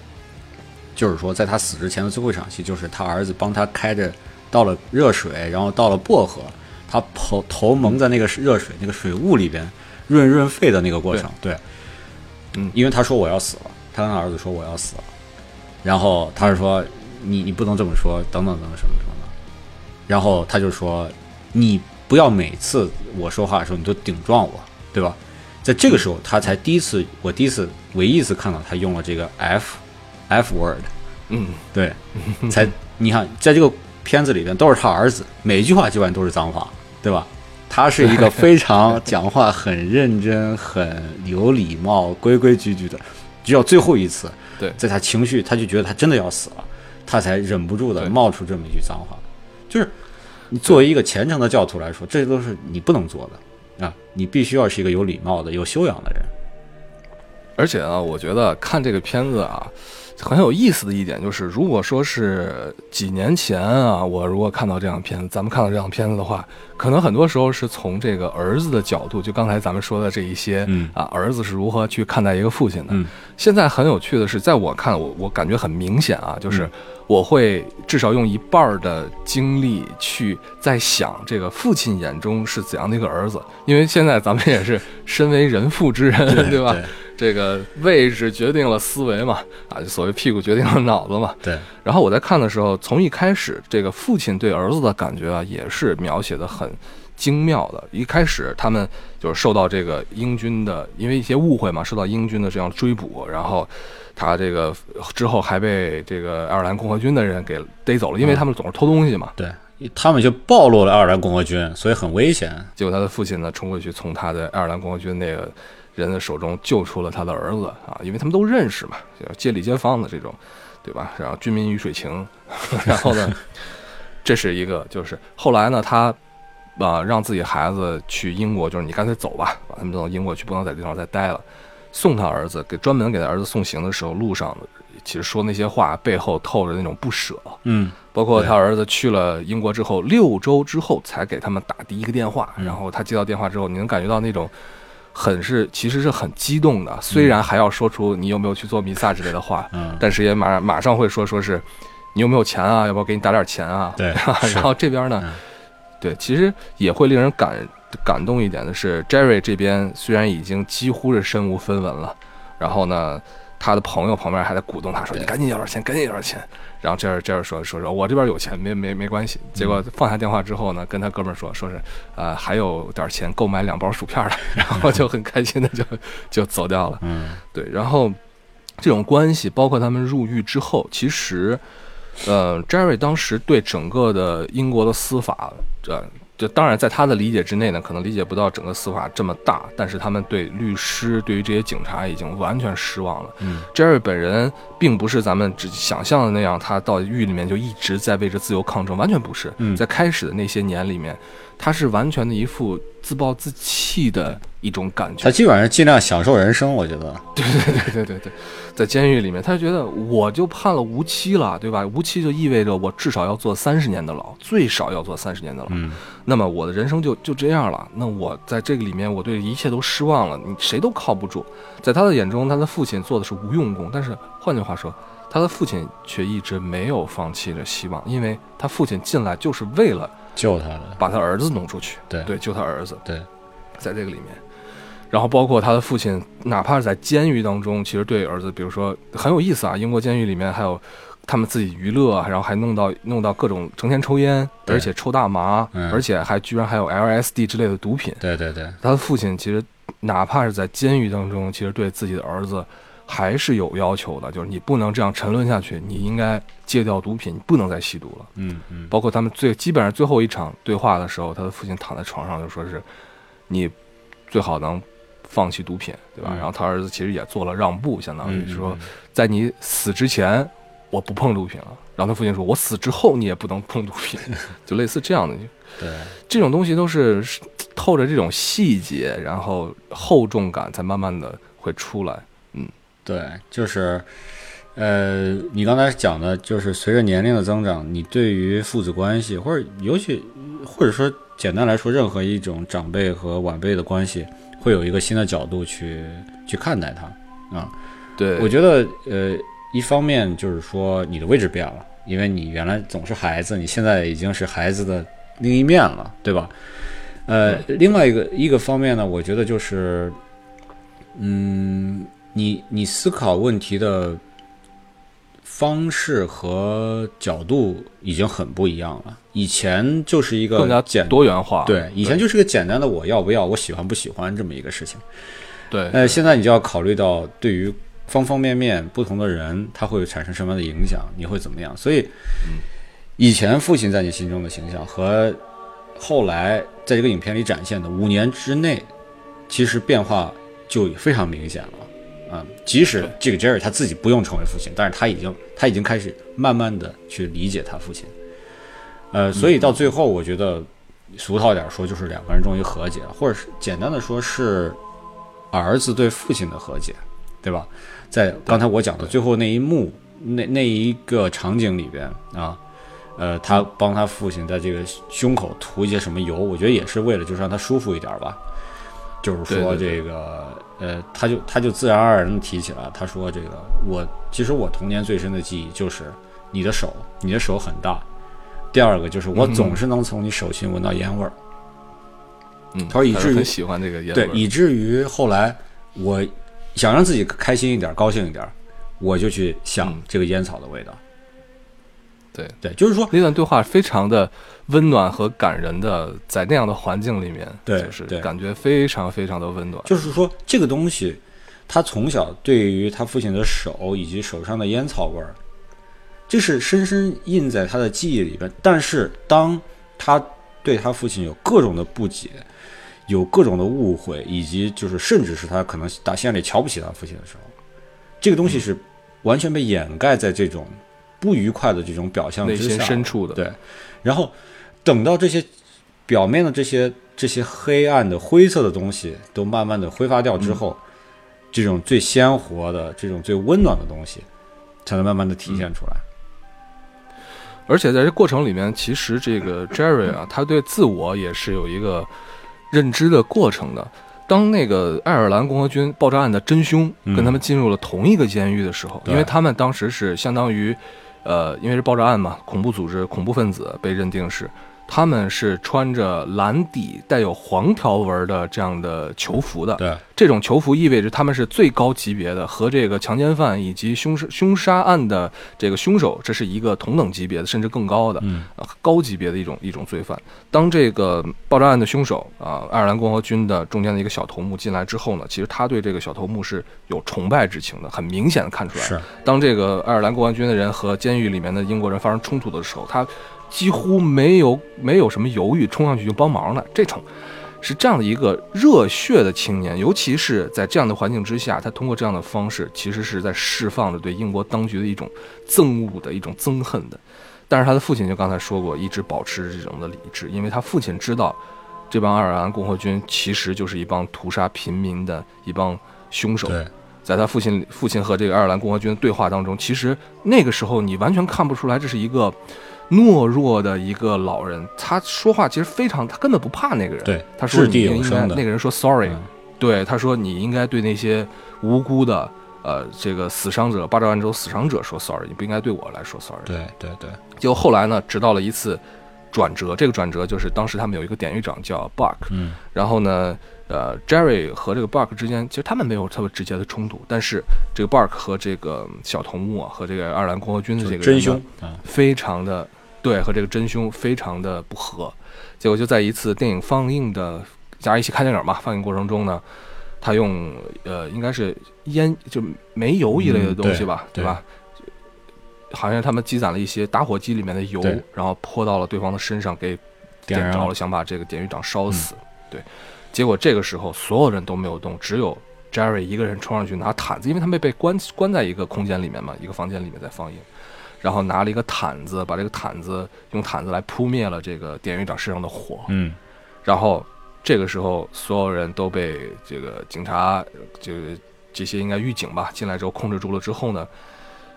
S2: 就是说在他死之前的最后一场戏，就是他儿子帮他开着倒了热水，然后倒了薄荷，他头头蒙在那个热水那个水雾里边润润肺的那个过程，对，
S1: 嗯。
S2: 因为他说我要死了，他跟他儿子说我要死了，然后他是说你你不能这么说，等等等等什么什么的，然后他就说你不要每次我说话的时候你都顶撞我，对吧？在这个时候，他才第一次，我第一次唯一一次看到他用了这个 F F word，
S1: 嗯，
S2: 对，才你看，在这个片子里边都是他儿子，每一句话基本上都是脏话，对吧？他是一个非常讲话很认真、很有礼貌、规规矩矩的，只有最后一次，
S1: 对
S2: 在他情绪，他就觉得他真的要死了，他才忍不住的冒出这么一句脏话。就是你你作为一个虔诚的教徒来说，这都是你不能做的啊！你必须要是一个有礼貌的、有修养的人。
S1: 而且啊，我觉得看这个片子啊，很有意思的一点就是，如果说是几年前啊，我如果看到这样的片子，咱们看到这样的片子的话，可能很多时候是从这个儿子的角度，就刚才咱们说的这一些，
S2: 嗯
S1: 啊，儿子是如何去看待一个父亲的。
S2: 嗯
S1: 现在很有趣的是，在我看，我我感觉很明显啊，就是
S2: 嗯
S1: 我会至少用一半儿的精力去在想这个父亲眼中是怎样的一个儿子，因为现在咱们也是身为人父之人，对吧？这个位置决定了思维嘛，啊，就所谓屁股决定了脑子嘛。
S2: 对，
S1: 然后我在看的时候，从一开始，这个父亲对儿子的感觉啊，也是描写的很精妙的。一开始他们就是受到这个英军的，因为一些误会嘛，受到英军的这样追捕，然后他这个之后还被这个爱尔兰共和军的人给逮走了，因为他们总是偷东西嘛。
S2: 对，他们就暴露了爱尔兰共和军，所以很危险。
S1: 结果他的父亲呢，冲过去从他的爱尔兰共和军那个人的手中救出了他的儿子啊，因为他们都认识嘛，街里街坊的这种，对吧？然后军民鱼水情，然后呢，这是一个，就是后来呢，他啊、让自己孩子去英国，就是你干脆走吧，把他们送到英国去，不能在这地方再待了。送他儿子给专门给他儿子送行的时候，路上其实说那些话背后透着那种不舍，
S2: 嗯，
S1: 包括他儿子去了英国之后，六周之后才给他们打第一个电话，
S2: 嗯
S1: 然后他接到电话之后，你能感觉到那种很是其实是很激动的，虽然还要说出你有没有去做弥撒之类的话，
S2: 嗯，
S1: 但是也马马上会说说是你有没有钱啊，要不要给你打点钱啊？
S2: 对
S1: 然后这边呢
S2: 嗯，
S1: 对，其实也会令人感感动一点的是，Jerry 这边虽然已经几乎是身无分文了，然后呢。他的朋友旁边还在鼓动他说：“你赶紧要点钱，赶紧要点钱。”然后这儿这儿说说说，我这边有钱，没没没关系。结果放下电话之后呢，跟他哥们儿说，说是呃还有点钱购买两包薯片了，然后就很开心的就就走掉了。
S2: 嗯
S1: 对，然后这种关系，包括他们入狱之后，其实，呃，Jerry 当时对整个的英国的司法，这、就当然在他的理解之内呢，可能理解不到整个司法这么大，但是他们对律师，对于这些警察已经完全失望了。
S2: 嗯
S1: Jerry 本人并不是咱们只想象的那样，他到狱里面就一直在为着自由抗争，完全不是。
S2: 嗯
S1: 在开始的那些年里面，他是完全的一副自暴自弃的一种感觉
S2: 他。基本上尽量享受人生，我觉得。
S1: 对对对对对对，在监狱里面，他觉得我就判了无期了，对吧？无期就意味着我至少要坐三十年的牢，最少要坐三十年的牢。
S2: 嗯
S1: 那么我的人生就就这样了。那我在这个里面，我对一切都失望了，你谁都靠不住。在他的眼中，他的父亲做的是无用功，但是换句话说，他的父亲却一直没有放弃着希望，因为他父亲进来就是为了
S2: 救他的。
S1: 把他儿子弄出去，
S2: 对
S1: 对，救他儿子。
S2: 对，
S1: 在这个里面，然后包括他的父亲，哪怕是在监狱当中，其实对儿子，比如说很有意思啊，英国监狱里面还有他们自己娱乐，然后还弄到弄到各种成天抽烟，而且抽大麻，
S2: 嗯
S1: 而且还居然还有 LSD 之类的毒品。
S2: 对对对，
S1: 他的父亲其实哪怕是在监狱当中，其实对自己的儿子还是有要求的，就是你不能这样沉沦下去，你应该戒掉毒品，你不能再吸毒了。
S2: 嗯嗯
S1: 包括他们最基本上最后一场对话的时候，他的父亲躺在床上就说是，你最好能放弃毒品，对吧？
S2: 嗯
S1: 然后他儿子其实也做了让步，相当于说，在你死之前，我不碰毒品了。然后他父亲说，我死之后你也不能碰毒品，就类似这样的。
S2: 对，
S1: 这种东西都是是透着这种细节，然后厚重感才慢慢的会出来。
S2: 嗯对，就是，呃，你刚才讲的，就是随着年龄的增长，你对于父子关系，或者尤其或者说简单来说，任何一种长辈和晚辈的关系，会有一个新的角度去去看待它啊。
S1: 对，
S2: 我觉得，呃，一方面就是说你的位置变了，因为你原来总是孩子，你现在已经是孩子的另一面了，对吧？呃，另外一个一个方面呢，我觉得就是，嗯，你你思考问题的方式和角度已经很不一样了。以前就是一个
S1: 更加
S2: 简
S1: 多元化。
S2: 对，以前就是个简单的我要不要，我喜欢不喜欢这么一个事情。
S1: 对，
S2: 呃，现在你就要考虑到对于方方面面不同的人，他会产生什么样的影响，你会怎么样？所以，以前父亲在你心中的形象和后来在这个影片里展现的五年之内，其实变化就非常明显了。啊、即使这个 Jerry 他自己不用成为父亲，但是他已经他已经开始慢慢的去理解他父亲。呃，所以到最后，我觉得俗套点说，就是两个人终于和解了，或者是简单的说是儿子对父亲的和解，对吧？在刚才我讲的最后那一幕，那那一个场景里边啊，呃，他帮他父亲在这个胸口涂一些什么油，我觉得也是为了就是让他舒服一点吧。就是说
S1: 对对
S2: 这个，呃，他就他就自然而然的提起了，他说这个我其实我童年最深的记忆就是你的手，你的手很大。第二个就是我
S1: 嗯
S2: 总是能从你手心闻到烟味儿，
S1: 嗯，
S2: 他说以至于
S1: 很喜欢这个烟味
S2: 对，
S1: 儿。
S2: 以至于后来我想让自己开心一点、高兴一点，我就去想
S1: 嗯
S2: 这个烟草的味道。
S1: 对
S2: 对，就是说，
S1: 那段对话非常的温暖和感人的，在那样的环境里面，
S2: 对
S1: 就是
S2: 对
S1: 感觉非常非常的温暖。
S2: 就是说这个东西，他从小对于他父亲的手以及手上的烟草味儿，这是深深印在他的记忆里边。但是当他对他父亲有各种的不解，有各种的误会，以及就是甚至是他可能打心眼里瞧不起他父亲的时候，这个东西是完全被掩盖在这种不愉快的这种表象之下。
S1: 深处的，
S2: 对，然后等到这些表面的这些这些黑暗的灰色的东西都慢慢的挥发掉之后，这种最鲜活的、这种最温暖的东西，才能慢慢的体现出来。
S1: 而且在这过程里面，其实这个 Jerry 啊，他对自我也是有一个认知的过程的。当那个爱尔兰共和军爆炸案的真凶
S2: 嗯
S1: 跟他们进入了同一个监狱的时候，
S2: 对
S1: 因为他们当时是相当于，呃，因为是爆炸案嘛，恐怖组织、恐怖分子被认定是，他们是穿着蓝底带有黄条纹的这样的囚服的。
S2: 对，
S1: 这种囚服意味着他们是最高级别的，和这个强奸犯以及凶杀凶杀案的这个凶手，这是一个同等级别的，甚至更高的，
S2: 嗯
S1: 呃高级别的一种一种罪犯。当这个爆炸案的凶手啊，爱尔兰共和军的中间的一个小头目进来之后呢，其实他对这个小头目是有崇拜之情的，很明显的看出来。
S2: 是
S1: 当这个爱尔兰共和军的人和监狱里面的英国人发生冲突的时候，他几乎没有没有什么犹豫，冲上去就帮忙了。这种是这样的一个热血的青年，尤其是在这样的环境之下，他通过这样的方式，其实是在释放着对英国当局的一种憎恶的一种憎恨的。但是他的父亲就刚才说过，一直保持这种的理智，因为他父亲知道，这帮爱尔兰共和军其实就是一帮屠杀平民的一帮凶手。
S2: 对，
S1: 在他父亲父亲和这个爱尔兰共和军的对话当中，其实那个时候你完全看不出来这是一个懦弱的一个老人，他说话其实非常，他根本不怕那个人。
S2: 对
S1: 他说你应该那个人说 sorry，、
S2: 嗯
S1: 对他说你应该对那些无辜的呃这个死伤者，八爪万州死伤者说 sorry，你不应该对我来说 sorry。
S2: 对对对，
S1: 结果后来呢，直到了一次转折，这个转折就是当时他们有一个典狱长叫 Buck，
S2: 嗯。
S1: 然后呢，呃，Jerry 和这个 Buck 之间，其实他们没有特别直接的冲突，但是这个 Buck 和这个小头目啊，和这个爱尔兰共和军的这个
S2: 真凶。啊，
S1: 非常的对，和这个真凶非常的不和。结果就在一次电影放映的，大家一起看电影嘛，放映过程中呢，他用呃应该是烟就煤油一类的
S2: 嗯
S1: 东西吧，
S2: 对
S1: 吧？好像他们积攒了一些打火机里面的油，然后泼到了对方的身上，给点着了，想把这个典狱长烧死。对，结果这个时候所有人都没有动，只有 Jerry 一个人冲上去拿毯子，因为他们被关关在一个空间里面嘛，一个房间里面在放映，然后拿了一个毯子，把这个毯子用毯子来扑灭了这个典狱长身上的火。
S2: 嗯
S1: 然后这个时候所有人都被这个警察，这个这些应该狱警吧进来之后控制住了之后呢，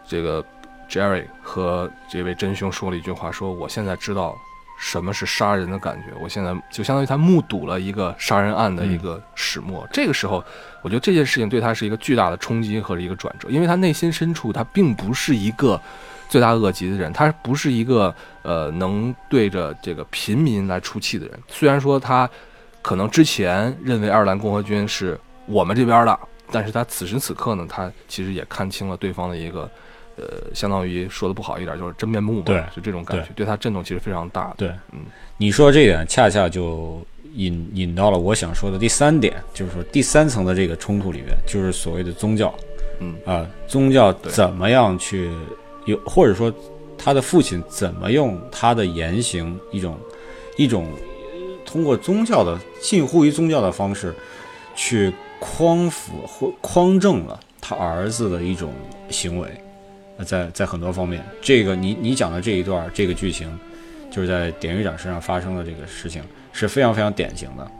S1: 这个 Jerry 和这位真凶说了一句话，说我现在知道什么是杀人的感觉，我现在就相当于他目睹了一个杀人案的一个始末。这个时候，我觉得这件事情对他是一个巨大的冲击和一个转折，因为他内心深处他并不是一个罪大恶极的人，他不是一个呃能对着这个平民来出气的人。虽然说他可能之前认为爱尔兰共和军是我们这边的，但是他此时此刻呢，他其实也看清了对方的一个。呃，相当于说的不好一点，就是真面目嘛，
S2: 对
S1: 就这种感觉，对他震动其实非常大的。
S2: 对，
S1: 嗯，
S2: 你说这点恰恰就引引到了我想说的第三点，就是说第三层的这个冲突里面，就是所谓的宗教，
S1: 嗯。
S2: 啊、宗教怎么样去有，或者说他的父亲怎么用他的言行一种一种呃通过宗教的近乎于宗教的方式去匡扶或匡正了他儿子的一种行为，呃在在很多方面，这个你你讲的这一段这个剧情，就是在典狱长身上发生的这个事情是非常非常典型的。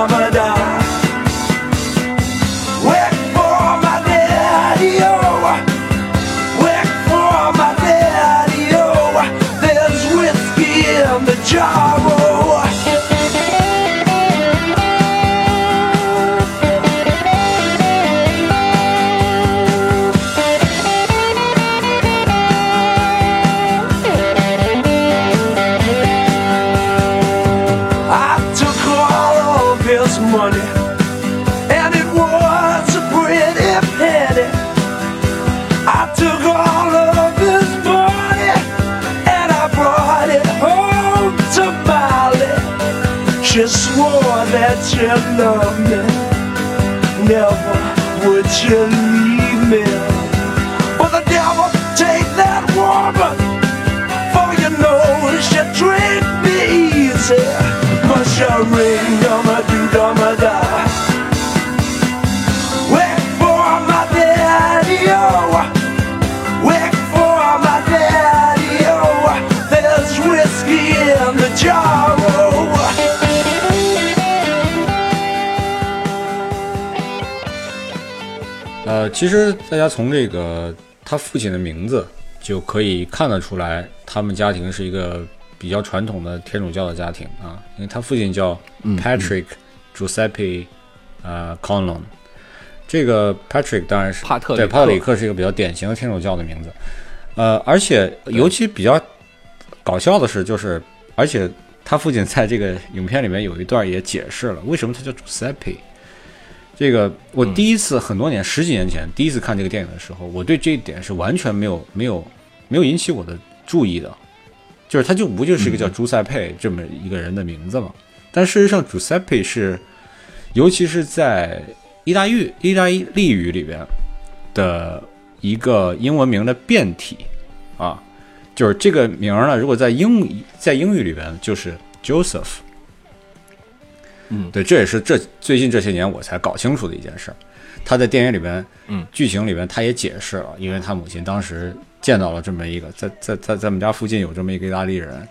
S3: Ramadan that you leave me. But the devil take that woman, for you know she treat me
S2: easy. 其实大家从这个他父亲的名字就可以看得出来，他们家庭是一个比较传统的天主教的家庭啊，因为他父亲叫 Patrick Giuseppe 呃 Conlon，这个 Patrick 当然是
S1: 帕特
S2: 对帕特里克是一个比较典型的天主教的名字，呃，而且尤其比较搞笑的是，就是而且他父亲在这个影片里面有一段也解释了为什么他叫 Giuseppe。这个我第一次很多年十几年前第一次看这个电影的时候，我对这一点是完全没有没有没有引起我的注意的，就是他就不就是一个叫朱塞佩这么一个人的名字嘛？但事实上，朱塞佩是，尤其是在意大利意大利语里边的一个英文名的变体啊，就是这个名儿呢，如果在英语在英语里边就是 Joseph。
S1: 嗯
S2: 对，这也是这最近这些年我才搞清楚的一件事儿。他在电影里边，
S1: 嗯，
S2: 剧情里边他也解释了，因为他母亲当时见到了这么一个，在在在在我们家附近有这么一个意大利人，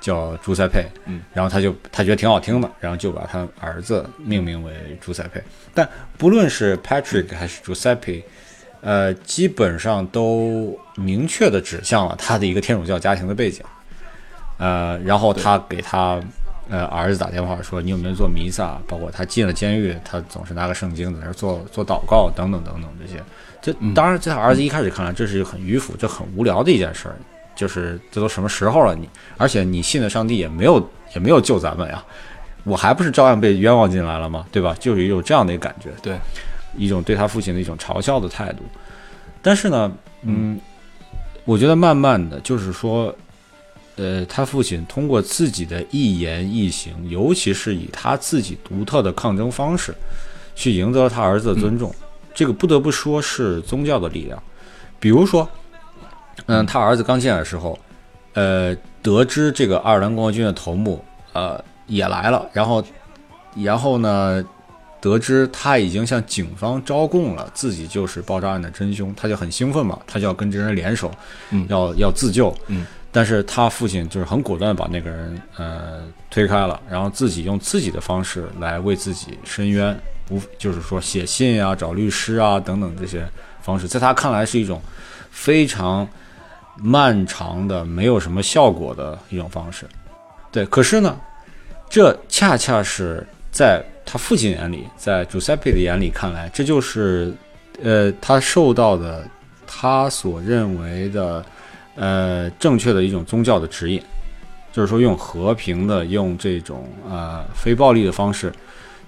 S2: 叫朱塞佩，
S1: 嗯，
S2: 然后他就他觉得挺好听的，然后就把他儿子命名为朱塞佩。但不论是 Patrick 还是 Giuseppe，呃，基本上都明确的指向了他的一个天主教家庭的背景。呃，然后他给他呃儿子打电话说你有没有做弥撒？包括他进了监狱，他总是拿个圣经在那儿做做祷告等等等等这些。这当然，在他儿子一开始看来，这是很迂腐、这很无聊的一件事儿。就是这都什么时候了你，而且你信的上帝也没有也没有救咱们呀，我还不是照样被冤枉进来了吗？对吧？就是有这样的一个感觉。
S1: 对，
S2: 一种对他父亲的一种嘲笑的态度。但是呢，嗯，我觉得慢慢的就是说，呃，他父亲通过自己的一言一行，尤其是以他自己独特的抗争方式，去赢得了他儿子的尊重。这个不得不说是宗教的力量。比如说，嗯，他儿子刚进来的时候，呃，得知这个爱尔兰共和军的头目，呃，也来了，然后，然后呢，得知他已经向警方招供了，自己就是爆炸案的真凶，他就很兴奋嘛，他就要跟这人联手，
S1: 嗯
S2: 要要自救，
S1: 嗯，
S2: 但是他父亲就是很果断把那个人呃推开了，然后自己用自己的方式来为自己伸冤，不就是说写信啊、找律师啊等等这些方式，在他看来是一种非常漫长的、没有什么效果的一种方式。对，可是呢，这恰恰是在他父亲眼里，在 Giuseppe 的眼里看来，这就是呃他受到的他所认为的呃正确的一种宗教的指引，就是说用和平的、用这种呃非暴力的方式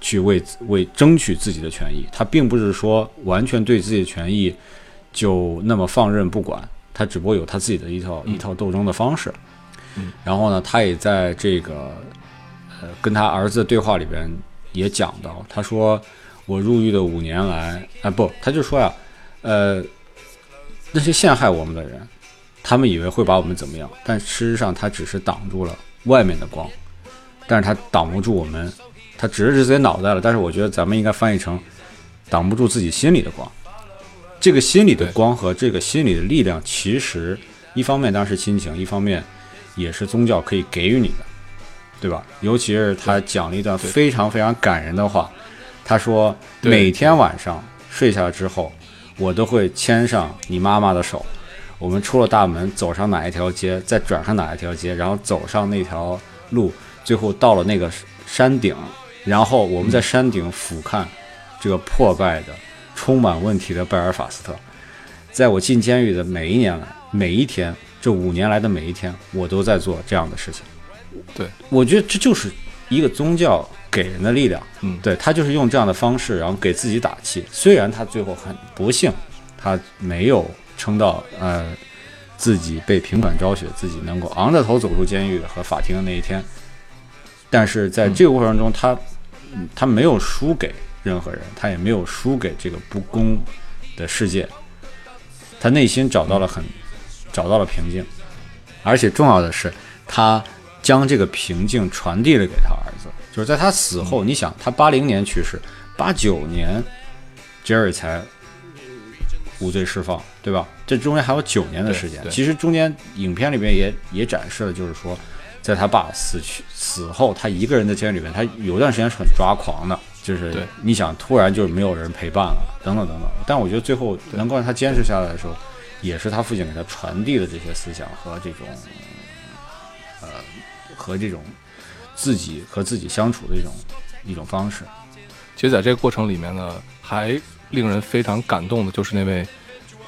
S2: 去为为争取自己的权益。他并不是说完全对自己的权益就那么放任不管，他只不过有他自己的一套、一套斗争的方式。然后呢，他也在这个呃跟他儿子的对话里边也讲到，他说我入狱的五年来，啊不，他就说呀，呃，那些陷害我们的人，他们以为会把我们怎么样，但事实上他只是挡住了外面的光，但是他挡不住我们，他指着自己脑袋了，但是我觉得咱们应该翻译成挡不住自己心里的光。这个心里的光和这个心里的力量，其实一方面当然是亲情，一方面也是宗教可以给予你的，对吧？尤其是他讲了一段非常非常感人的话，他说每天晚上睡下之后，我都会牵上你妈妈的手，我们出了大门，走上哪一条街，再转上哪一条街，然后走上那条路，最后到了那个山顶，然后我们在山顶俯瞰这个破败的、充满问题的贝尔法斯特。在我进监狱的每一年来，每一天，这五年来的每一天，我都在做这样的事情。
S1: 对，
S2: 我觉得这就是一个宗教给人的力量。
S1: 嗯
S2: 对他就是用这样的方式，然后给自己打气。虽然他最后很不幸，他没有撑到呃自己被平反昭雪，自己能够昂着头走出监狱和法庭的那一天，但是在这个过程中，他他没有输给任何人，他也没有输给这个不公的世界，他内心找到了很找到了平静，而且重要的是，他将这个平静传递了给他儿子，就是在他死后，你想他八零年去世，八九年，Jerry 才无罪释放，对吧？这中间还有九年的时间。其实中间影片里面也也展示了，就是说，在他爸死去死后，他一个人在监狱里面，他有段时间是很抓狂的，就是你想突然就是没有人陪伴了，等等等等。但我觉得最后能够让他坚持下来的时候，也是他父亲给他传递的这些思想和这种，呃，和这种自己和自己相处的一种一种方式。
S1: 其实在这个过程里面呢，还令人非常感动的就是那位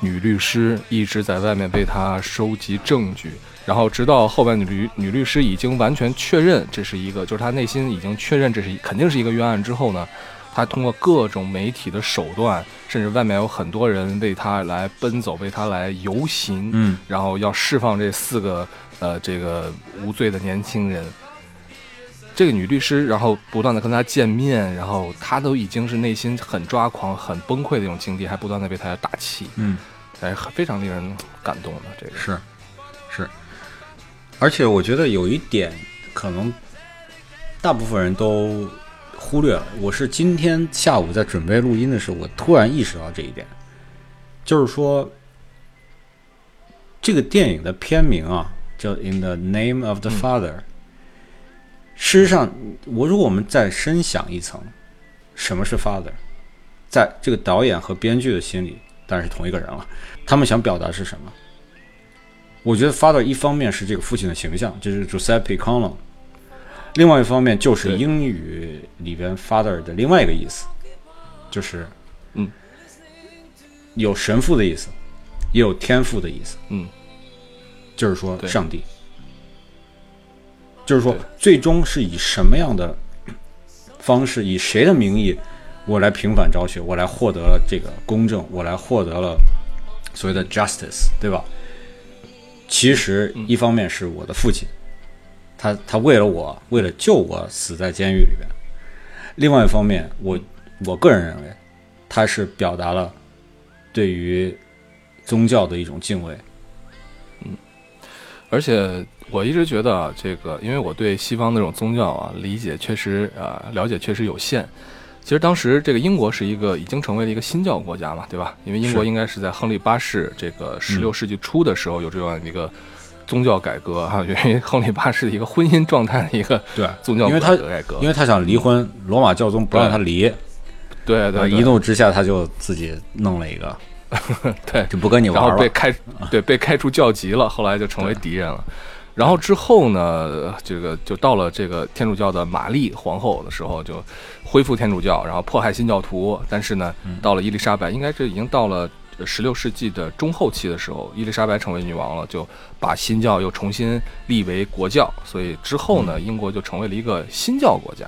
S1: 女律师一直在外面为他收集证据，然后直到后边女律女律师已经完全确认这是一个，就是他内心已经确认这是肯定是一个冤案之后呢，他通过各种媒体的手段，甚至外面有很多人为他来奔走，为他来游行，
S2: 嗯，
S1: 然后要释放这四个呃这个无罪的年轻人。这个女律师，然后不断的跟他见面，然后他都已经是内心很抓狂、很崩溃的一种境地，还不断的被他打气，
S2: 嗯，
S1: 哎，非常令人感动的这个。
S2: 是是，而且我觉得有一点可能大部分人都忽略了。我是今天下午在准备录音的时候，我突然意识到这一点，就是说这个电影的片名啊，叫《In the Name of the Father》。事实上，我如果我们再深想一层，什么是 father？在这个导演和编剧的心里，当然是同一个人了。他们想表达是什么？我觉得 father 一方面是这个父亲的形象，就是 Giuseppe Conlon；另外一方面就是英语里边 father 的另外一个意思，就是
S1: 嗯，
S2: 有神父的意思，也有天父的意思，
S1: 嗯，
S2: 就是说上帝。就是说，最终是以什么样的方式，以谁的名义，我来平反昭雪，我来获得了这个公正，我来获得了所谓的 justice，对吧？其实一方面是我的父亲，他他为了我，为了救我死在监狱里边；另外一方面，我我个人认为，他是表达了对于宗教的一种敬畏。
S1: 嗯而且我一直觉得啊，这个因为我对西方那种宗教啊理解确实啊、了解确实有限。其实当时这个英国是一个已经成为了一个新教国家嘛，对吧？因为英国应该是在亨利八世这个十六世纪初的时候有这样一个宗教改革哈，源于亨利八世的一个婚姻状态的一个
S2: 对，
S1: 宗教
S2: 因为他
S1: 改革。
S2: 因为他想离婚，罗马教宗不让他离，
S1: 对对对，
S2: 一怒之下他就自己弄了一个，
S1: 对
S2: 就不跟你
S1: 然
S2: 玩了。
S1: 后被开，对，被开除教籍了，后来就成为敌人了。然后之后呢，这个就到了这个天主教的玛丽皇后的时候，就恢复天主教，然后迫害新教徒。但是呢，到了伊丽莎白，应该这已经到了十六世纪的中后期的时候，伊丽莎白成为女王了，就把新教又重新立为国教。所以之后呢，英国就成为了一个新教国家。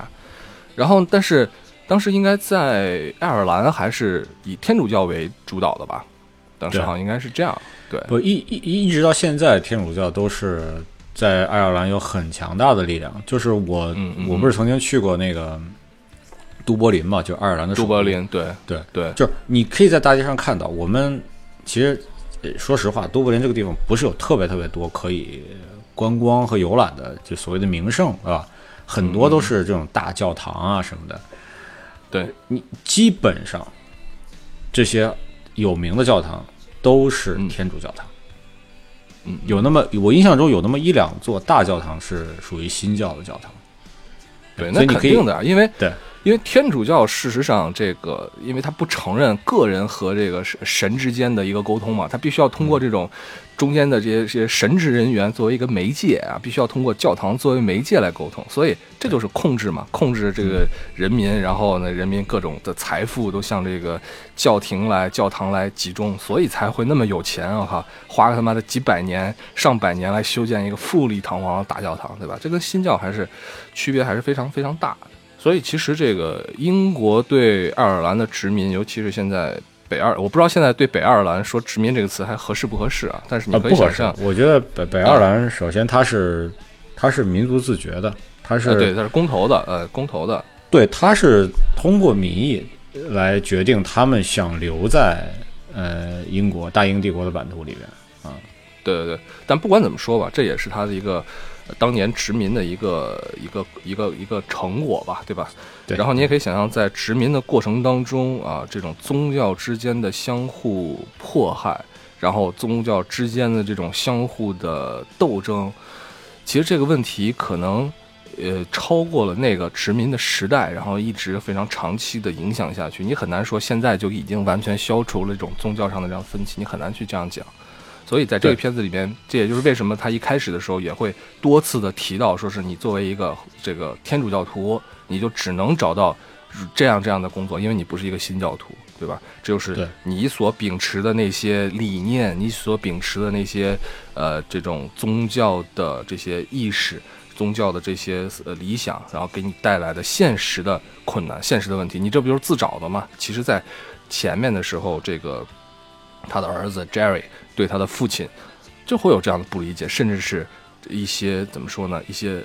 S1: 然后，但是当时应该在爱尔兰还是以天主教为主导的吧？当时好像应该是这样。对，
S2: 不一一一直到现在，天主教都是在爱尔兰有很强大的力量。就是我，
S1: 嗯嗯
S2: 我不是曾经去过那个都柏林嘛，就爱尔兰的都
S1: 都柏。林，对
S2: 对
S1: 对，
S2: 就是你可以在大街上看到，我们其实呃说实话，都柏林这个地方不是有特别特别多可以观光和游览的，就所谓的名胜啊，很多都是这种大教堂啊什么的。
S1: 对，
S2: 你基本上这些有名的教堂都是
S1: 嗯
S2: 天主教堂。
S1: 嗯，
S2: 有那么我印象中有那么一两座大教堂是属于新教的教堂。
S1: 对，那
S2: 你可以
S1: 肯定的啊，因为
S2: 对，
S1: 因为天主教事实上这个，因为他不承认个人和这个神神之间的一个沟通嘛，他必须要通过这种中间的这些这些神职人员作为一个媒介啊，必须要通过教堂作为媒介来沟通，所以这就是控制嘛，控制这个人民，然后呢，人民各种的财富都向这个教廷来教堂来集中，所以才会那么有钱啊哈，花个他妈的几百年、上百年来修建一个富丽堂皇的大教堂，对吧？这跟新教还是区别还是非常非常大的。所以其实这个英国对爱尔兰的殖民，尤其是现在北爱尔，我不知道现在对北爱尔兰说殖民这个词还合适不合适啊？但是你
S2: 啊，
S1: 可以
S2: 不合适
S1: 想象，。
S2: 我觉得北北爱尔兰首先它是它是民族自觉的，它是、
S1: 呃，对，它是公投的，呃，公投的，
S2: 对，它是通过民意来决定他们想留在呃英国大英帝国的版图里边啊。
S1: 对对对，但不管怎么说吧，这也是他的一个呃当年殖民的一个一个一个一个成果吧，对吧？
S2: 对
S1: 然后你也可以想象，在殖民的过程当中啊，这种宗教之间的相互迫害，然后宗教之间的这种相互的斗争，其实这个问题可能。呃，超过了那个殖民的时代，然后一直非常长期的影响下去，你很难说现在就已经完全消除了这种宗教上的这样分歧，你很难去这样讲。所以在这个片子里边，这也就是为什么他一开始的时候也会多次的提到，说是你作为一个这个天主教徒，你就只能找到这样这样的工作，因为你不是一个新教徒，对吧？这就是你所秉持的那些理念，你所秉持的那些呃这种宗教的这些意识。宗教的这些呃理想，然后给你带来的现实的困难、现实的问题，你这不就是自找的吗？其实，在前面的时候，这个他的儿子 Jerry 对他的父亲就会有这样的不理解，甚至是一些怎么说呢？一些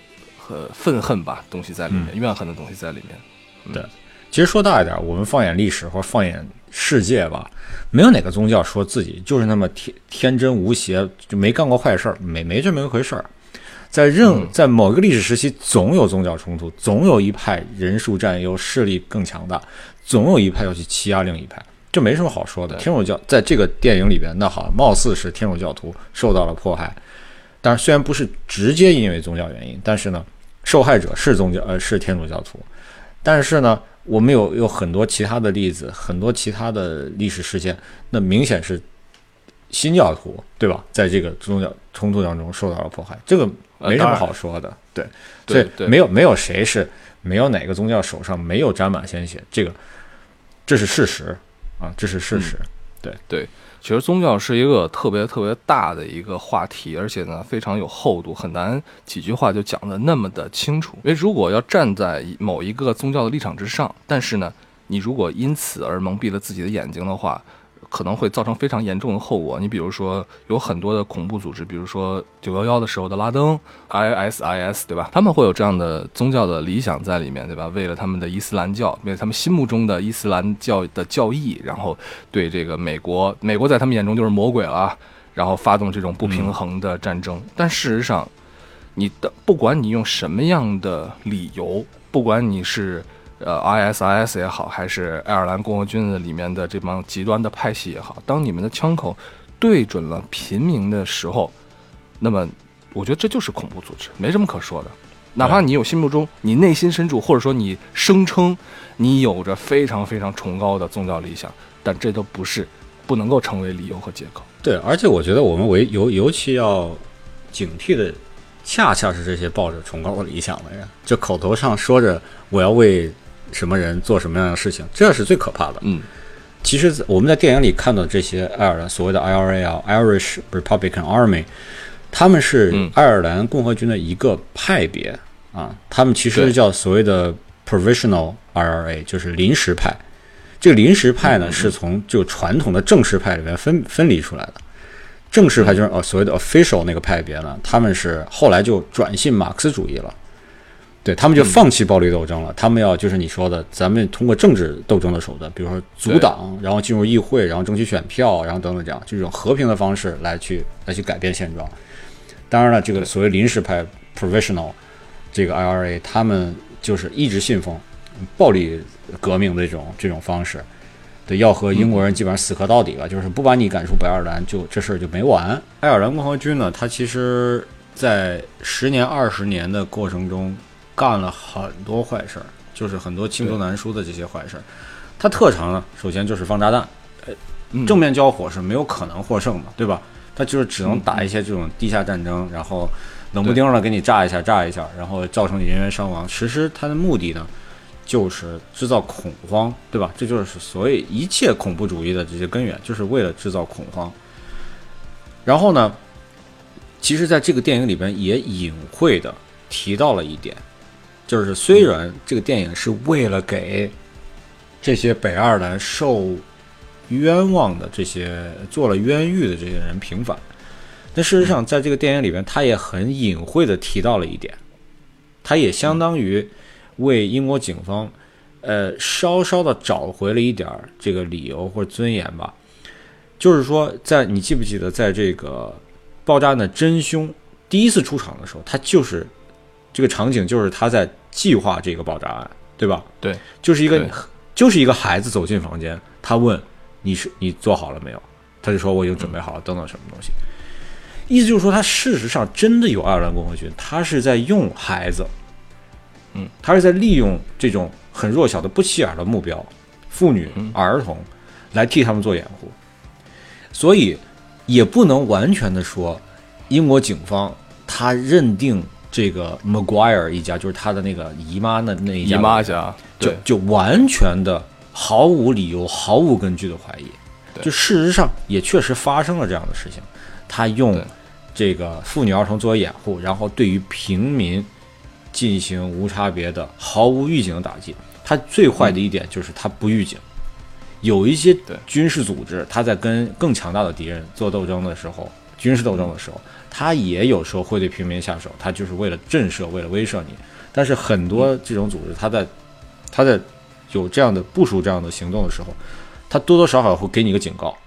S1: 呃愤恨吧东西在里面，怨恨的东西在里面。
S2: 对其实说大一点，我们放眼历史或者放眼世界吧，没有哪个宗教说自己就是那么天天真无邪，就没干过坏事儿，没没这么一回事儿。在任在某一个历史时期，总有宗教冲突，总有一派人数占优，势力更强大，总有一派要去欺压另一派，这没什么好说的。天主教在这个电影里边，那好，貌似是天主教徒受到了迫害，但是虽然不是直接因为宗教原因，但是呢，受害者是宗教呃是天主教徒，但是呢，我们有有很多其他的例子，很多其他的历史事件，那明显是新教徒，对吧？在这个宗教冲突当中受到了迫害，这个没什么好说的，对，所以没有没有谁是没有哪个宗教手上没有沾满鲜血，这个这是事实啊，这是事实。
S1: 对对其实宗教是一个特别特别大的一个话题，而且呢非常有厚度，很难几句话就讲得那么的清楚。因为如果要站在某一个宗教的立场之上，但是呢，你如果因此而蒙蔽了自己的眼睛的话，可能会造成非常严重的后果。你比如说，有很多的恐怖组织，比如说九幺幺的时候的拉登 （ISIS），对吧？他们会有这样的宗教的理想在里面，对吧？为了他们的伊斯兰教，为了他们心目中的伊斯兰教的教义，然后对这个美国，美国在他们眼中就是魔鬼了，然后发动这种不平衡的战争。但事实上，你的不管你用什么样的理由，不管你是呃 ISIS 也好，还是爱尔兰共和军的里面的这帮极端的派系也好，当你们的枪口对准了平民的时候，那么我觉得这就是恐怖组织，没什么可说的。哪怕你有心目中，你内心深处，或者说你声称你有着非常非常崇高的宗教理想，但这都不是不能够成为理由和借口。
S2: 对，而且我觉得我们为尤尤其要警惕的，恰恰是这些抱着崇高的理想的人，就口头上说着我要为什么人做什么样的事情，这是最可怕的。
S1: 嗯，
S2: 其实我们在电影里看到这些爱尔兰所谓的 IRA 啊，Irish Republican Army，他们是
S1: 嗯
S2: 爱尔兰共和军的一个派别啊，他们其实叫所谓的 Provisional IRA，就是临时派。这个临时派呢，是从就传统的正式派里面分分离出来的。正式派就是呃所谓的 official 那个派别呢，他们是后来就转信马克思主义了。对他们就放弃暴力斗争了，他们要就是你说的，咱们通过政治斗争的手段，比如说阻挡，然后进入议会，然后争取选票，然后等等这样，这种和平的方式来去来去改变现状。当然了，这个所谓临时派 provisional 这个 IRA，他们就是一直信奉暴力革命的这种这种方式，对，要和英国人基本上死磕到底了，就是不把你赶出北爱尔兰，就这事儿就没完。爱尔兰共和军呢，它其实在十年、二十年的过程中干了很多坏事儿，就是很多罄竹难书的这些坏事儿。它特长呢，首先就是放炸弹，
S1: 呃
S2: 正面交火是没有可能获胜的，对吧？它就是只能打一些这种地下战争，然后冷不丁的给你炸一下、炸一下，然后造成你人员伤亡。其实它的目的呢，就是制造恐慌，对吧？这就是所谓一切恐怖主义的这些根源，就是为了制造恐慌。然后呢，其实在这个电影里边也隐晦的提到了一点，就是虽然这个电影是为了给这些北爱尔兰受冤枉的这些做了冤狱的这些人平反，但事实上在这个电影里边，他也很隐晦的提到了一点，他也相当于为英国警方，呃，稍稍的找回了一点这个理由或者尊严吧。就是说，在你记不记得，在这个爆炸案的真凶第一次出场的时候，他就是这个场景，就是他在计划这个爆炸案，对吧？
S1: 对，
S2: 就是一个就是一个孩子走进房间，他问你是你做好了没有？他就说我已经准备好了，等等什么东西。意思就是说，他事实上真的有爱尔兰共和军，他是在用孩子，
S1: 嗯，
S2: 他是在利用这种很弱小的不起眼的目标，妇女、儿童，来替他们做掩护。所以也不能完全的说，英国警方他认定这个 Maguire 一家，就是他的那个姨妈那那一家
S1: 姨妈家，
S2: 就
S1: 对
S2: 就完全的毫无理由、毫无根据的怀疑。就事实上也确实发生了这样的事情，他用这个妇女儿童作为掩护，然后对于平民进行无差别的、毫无预警的打击。他最坏的一点就是他不预警。有一些军事组织，他在跟更强大的敌人做斗争的时候，军事斗争的时候，他也有时候会对平民下手，他就是为了震慑、为了威慑你。但是很多这种组织，他在他在有这样的部署、这样的行动的时候，他多多少少会给你一个警告，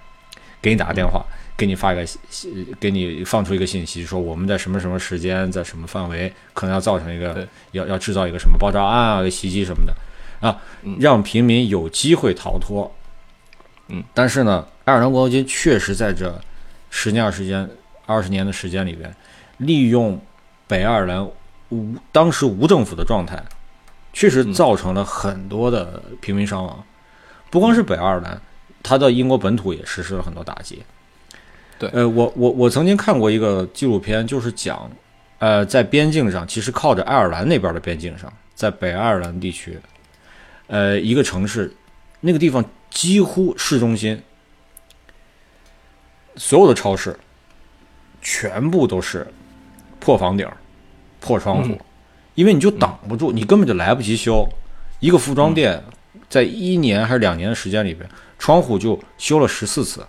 S2: 给你打个电话，给你发一个信息，给你放出一个信息，说我们在什么什么时间，在什么范围，可能要造成一个要要制造一个什么爆炸案啊、袭击什么的啊，让平民有机会逃脱。
S1: 嗯，
S2: 但是呢，爱尔兰国军确实在这十年、二十间、二十年的时间里边，利用北爱尔兰无当时无政府的状态，确实造成了很多的平民伤亡。不光是北爱尔兰，它的英国本土也实施了很多打击。
S1: 对
S2: 呃，我我我曾经看过一个纪录片，就是讲，呃，在边境上，其实靠着爱尔兰那边的边境上，在北爱尔兰地区，呃，一个城市，那个地方几乎市中心，所有的超市全部都是破房顶儿、破窗户，
S1: 嗯
S2: 因为你就挡不住，你根本就来不及修。一个服装店在一年还是两年的时间里边，窗户就修了十四次，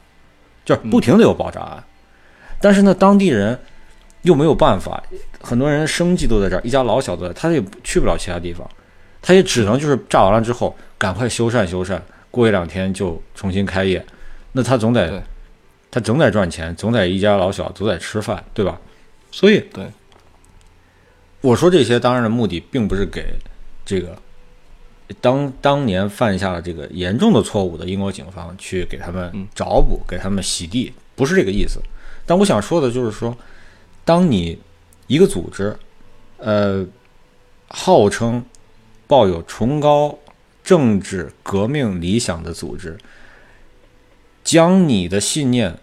S2: 就是不停的有爆炸案。但是呢，当地人又没有办法，很多人生计都在这儿，一家老小都在，他也去不了其他地方，他也只能就是炸完了之后赶快修缮修缮，过一两天就重新开业。那他总得，他总得赚钱，总得一家老小总得吃饭，对吧？所以
S1: 对，
S2: 我说这些当然的目的并不是给这个当当年犯下了这个严重的错误的英国警方去给他们
S1: 嗯
S2: 找补、给他们洗地，不是这个意思。但我想说的就是说，当你一个组织，呃，号称抱有崇高政治革命理想的组织，将你的信念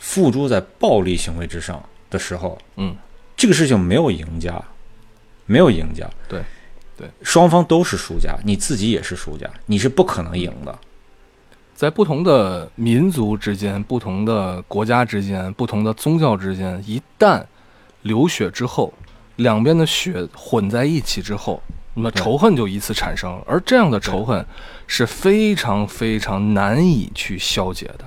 S2: 付诸在暴力行为之上的时候，
S1: 嗯，
S2: 这个事情没有赢家，没有赢家，
S1: 对，对，
S2: 双方都是输家，你自己也是输家，你是不可能赢的。
S1: 在不同的民族之间、不同的国家之间、不同的宗教之间，一旦流血之后，两边的血混在一起之后，那么仇恨就以此产生，而这样的仇恨是非常非常难以去消解的。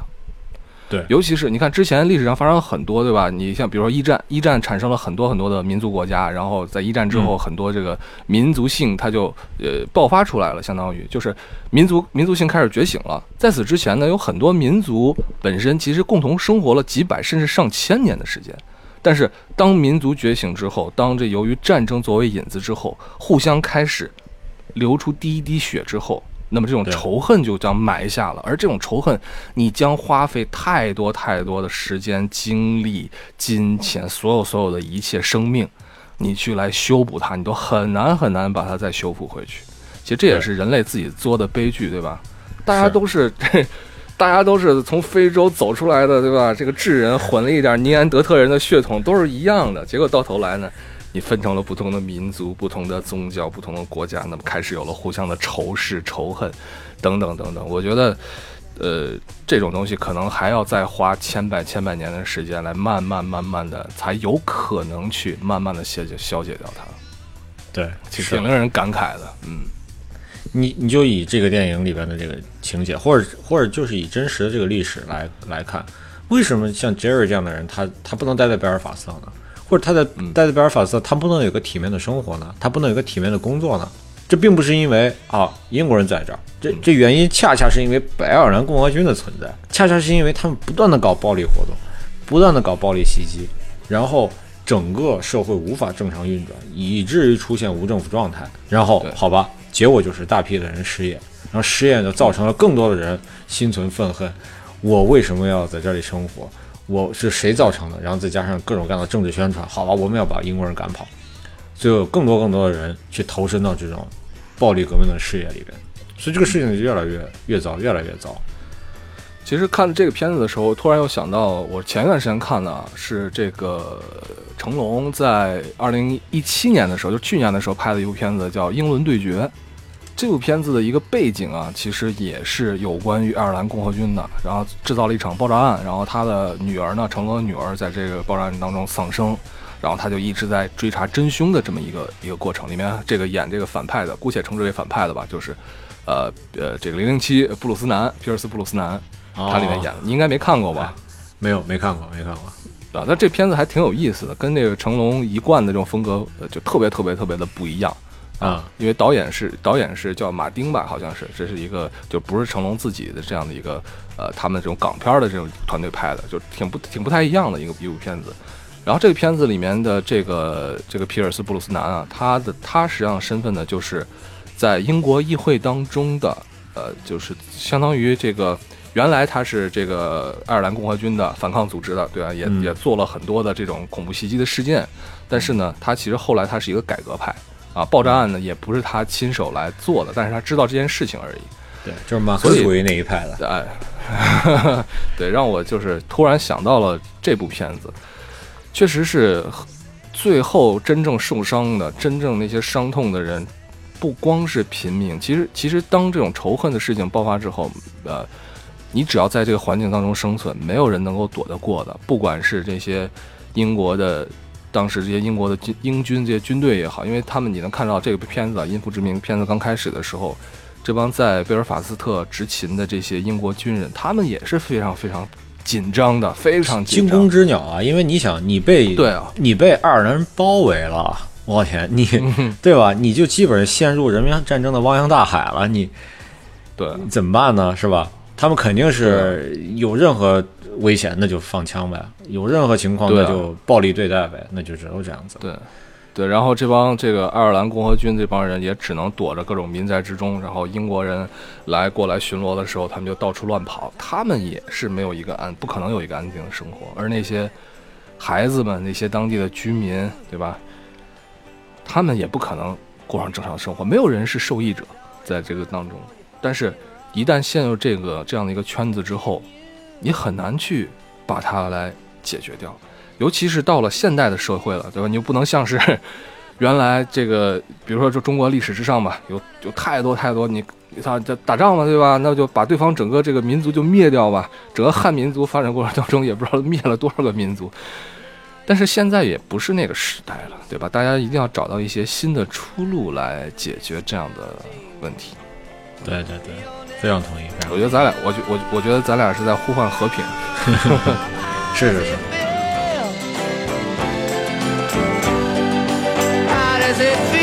S2: 对
S1: 尤其是你看之前历史上发生了很多，对吧？你像比如说一战，一战产生了很多很多的民族国家，然后在一战之后，
S2: 嗯
S1: 很多这个民族性它就呃爆发出来了，相当于就是民族民族性开始觉醒了。在此之前呢，有很多民族本身其实共同生活了几百甚至上千年的时间。但是当民族觉醒之后，当这由于战争作为引子之后，互相开始流出第一滴血之后，那么这种仇恨就将埋下了。而这种仇恨，你将花费太多太多的时间、精力、金钱，所有所有的一切生命，你去来修补它，你都很难很难把它再修复回去。其实这也是人类自己作的悲剧，对吧？大家
S2: 是
S1: 都是 大家都是从非洲走出来的，对吧？这个智人混了一点尼安德特人的血统，都是一样的。结果到头来呢，你分成了不同的民族、不同的宗教、不同的国家，那么开始有了互相的仇视、仇恨，等等等等。我觉得，呃，这种东西可能还要再花千百千百年的时间来慢慢慢慢的，才有可能去慢慢的消解消解掉它。
S2: 对，
S1: 其实挺令人感慨的，嗯。
S2: 你你就以这个电影里边的这个情节，或者或者就是以真实的这个历史来来看，为什么像 Jerry 这样的人，他他不能待在贝尔法斯特呢？或者他在待在贝尔法斯特，他不能有个体面的生活呢？他不能有个体面的工作呢？这并不是因为啊英国人在这儿，这这原因恰恰是因为北爱尔兰共和军的存在，恰恰是因为他们不断的搞暴力活动，不断的搞暴力袭击，然后整个社会无法正常运转，以至于出现无政府状态。然后好吧，结果就是大批的人失业，然后失业就造成了更多的人心存愤恨。我为什么要在这里生活？我是谁造成的？然后再加上各种各样的政治宣传，好吧，我们要把英国人赶跑。最后有更多更多的人去投身到这种暴力革命的事业里边，所以这个事情就越来越越糟，越来越糟。
S1: 其实看这个片子的时候，突然又想到，我前一段时间看的是这个成龙在二零一七年的时候，就去年的时候拍的一部片子，叫《英伦对决》。这部片子的一个背景啊，其实也是有关于爱尔兰共和军的，然后制造了一场爆炸案，然后他的女儿呢，成龙的女儿在这个爆炸案当中丧生，然后他就一直在追查真凶的这么一个一个过程。里面这个演这个反派的，姑且称之为反派的吧，就是，呃呃，这个零零七布鲁斯南，皮尔斯布鲁斯南，他里面演的，你应该没看过吧？
S2: 没有，没看过，没看过。
S1: 啊，那这片子还挺有意思的，跟那个成龙一贯的这种风格，呃，就特别特别特别的不一样
S2: 啊。
S1: 因为导演是导演是叫马丁吧，好像是，这是一个就不是成龙自己的这样的一个呃，他们这种港片的这种团队拍的，就挺不挺不太一样的一个一部片子。然后这个片子里面的这个这个皮尔斯布鲁斯南啊，他的他实际上身份呢，就是在英国议会当中的呃，就是相当于这个。原来他是这个爱尔兰共和军的反抗组织的，对吧？也、
S2: 嗯
S1: 也做了很多的这种恐怖袭击的事件，但是呢，他其实后来他是一个改革派啊，爆炸案呢也不是他亲手来做的，但是他知道这件事情而已。
S2: 对，就是马克思主义那一派的。
S1: 哎，对，让我就是突然想到了这部片子，确实是最后真正受伤的、真正那些伤痛的人，不光是平民，其实其实当这种仇恨的事情爆发之后，呃，你只要在这个环境当中生存，没有人能够躲得过的，不管是这些英国的。当时这些英国的军英军这些军队也好，因为他们你能看到这个片子啊，《因父之名》片子刚开始的时候，这帮在贝尔法斯特执勤的这些英国军人，他们也是非常非常紧张的，非常
S2: 惊弓。之鸟啊！因为你想，你被
S1: 对啊，
S2: 你被爱尔兰人包围了，我天，你 对吧？你就基本上陷入人民战争的汪洋大海了，你
S1: 对
S2: 怎么办呢？是吧？他们肯定是有任何危险，那就放枪呗；有任何情况，那就暴力对待呗，那就只有这样子。
S1: 对对，然后这帮这个爱尔兰共和军这帮人也只能躲着各种民宅之中，然后英国人来过来巡逻的时候，他们就到处乱跑，他们也是没有一个安，不可能有一个安定的生活。而那些孩子们，那些当地的居民，对吧？他们也不可能过上正常生活，没有人是受益者在这个当中。但是，一旦陷入这个这样的一个圈子之后，你很难去把它来解决掉。尤其是到了现代的社会了，对吧？你又不能像是 原来这个，比如说就中国历史之上吧，有有太多太多你他这打仗嘛，对吧？那就把对方整个这个民族就灭掉吧。整个汉民族发展过程当中，也不知道灭了多少个民族。但是现在也不是那个时代了，对吧？大家一定要找到一些新的出路来解决这样的问题。
S2: 对对对，非常同意，
S1: 我觉得咱俩，我觉我我觉得咱俩是在呼唤和平。
S2: 是是是。
S4: How does it feel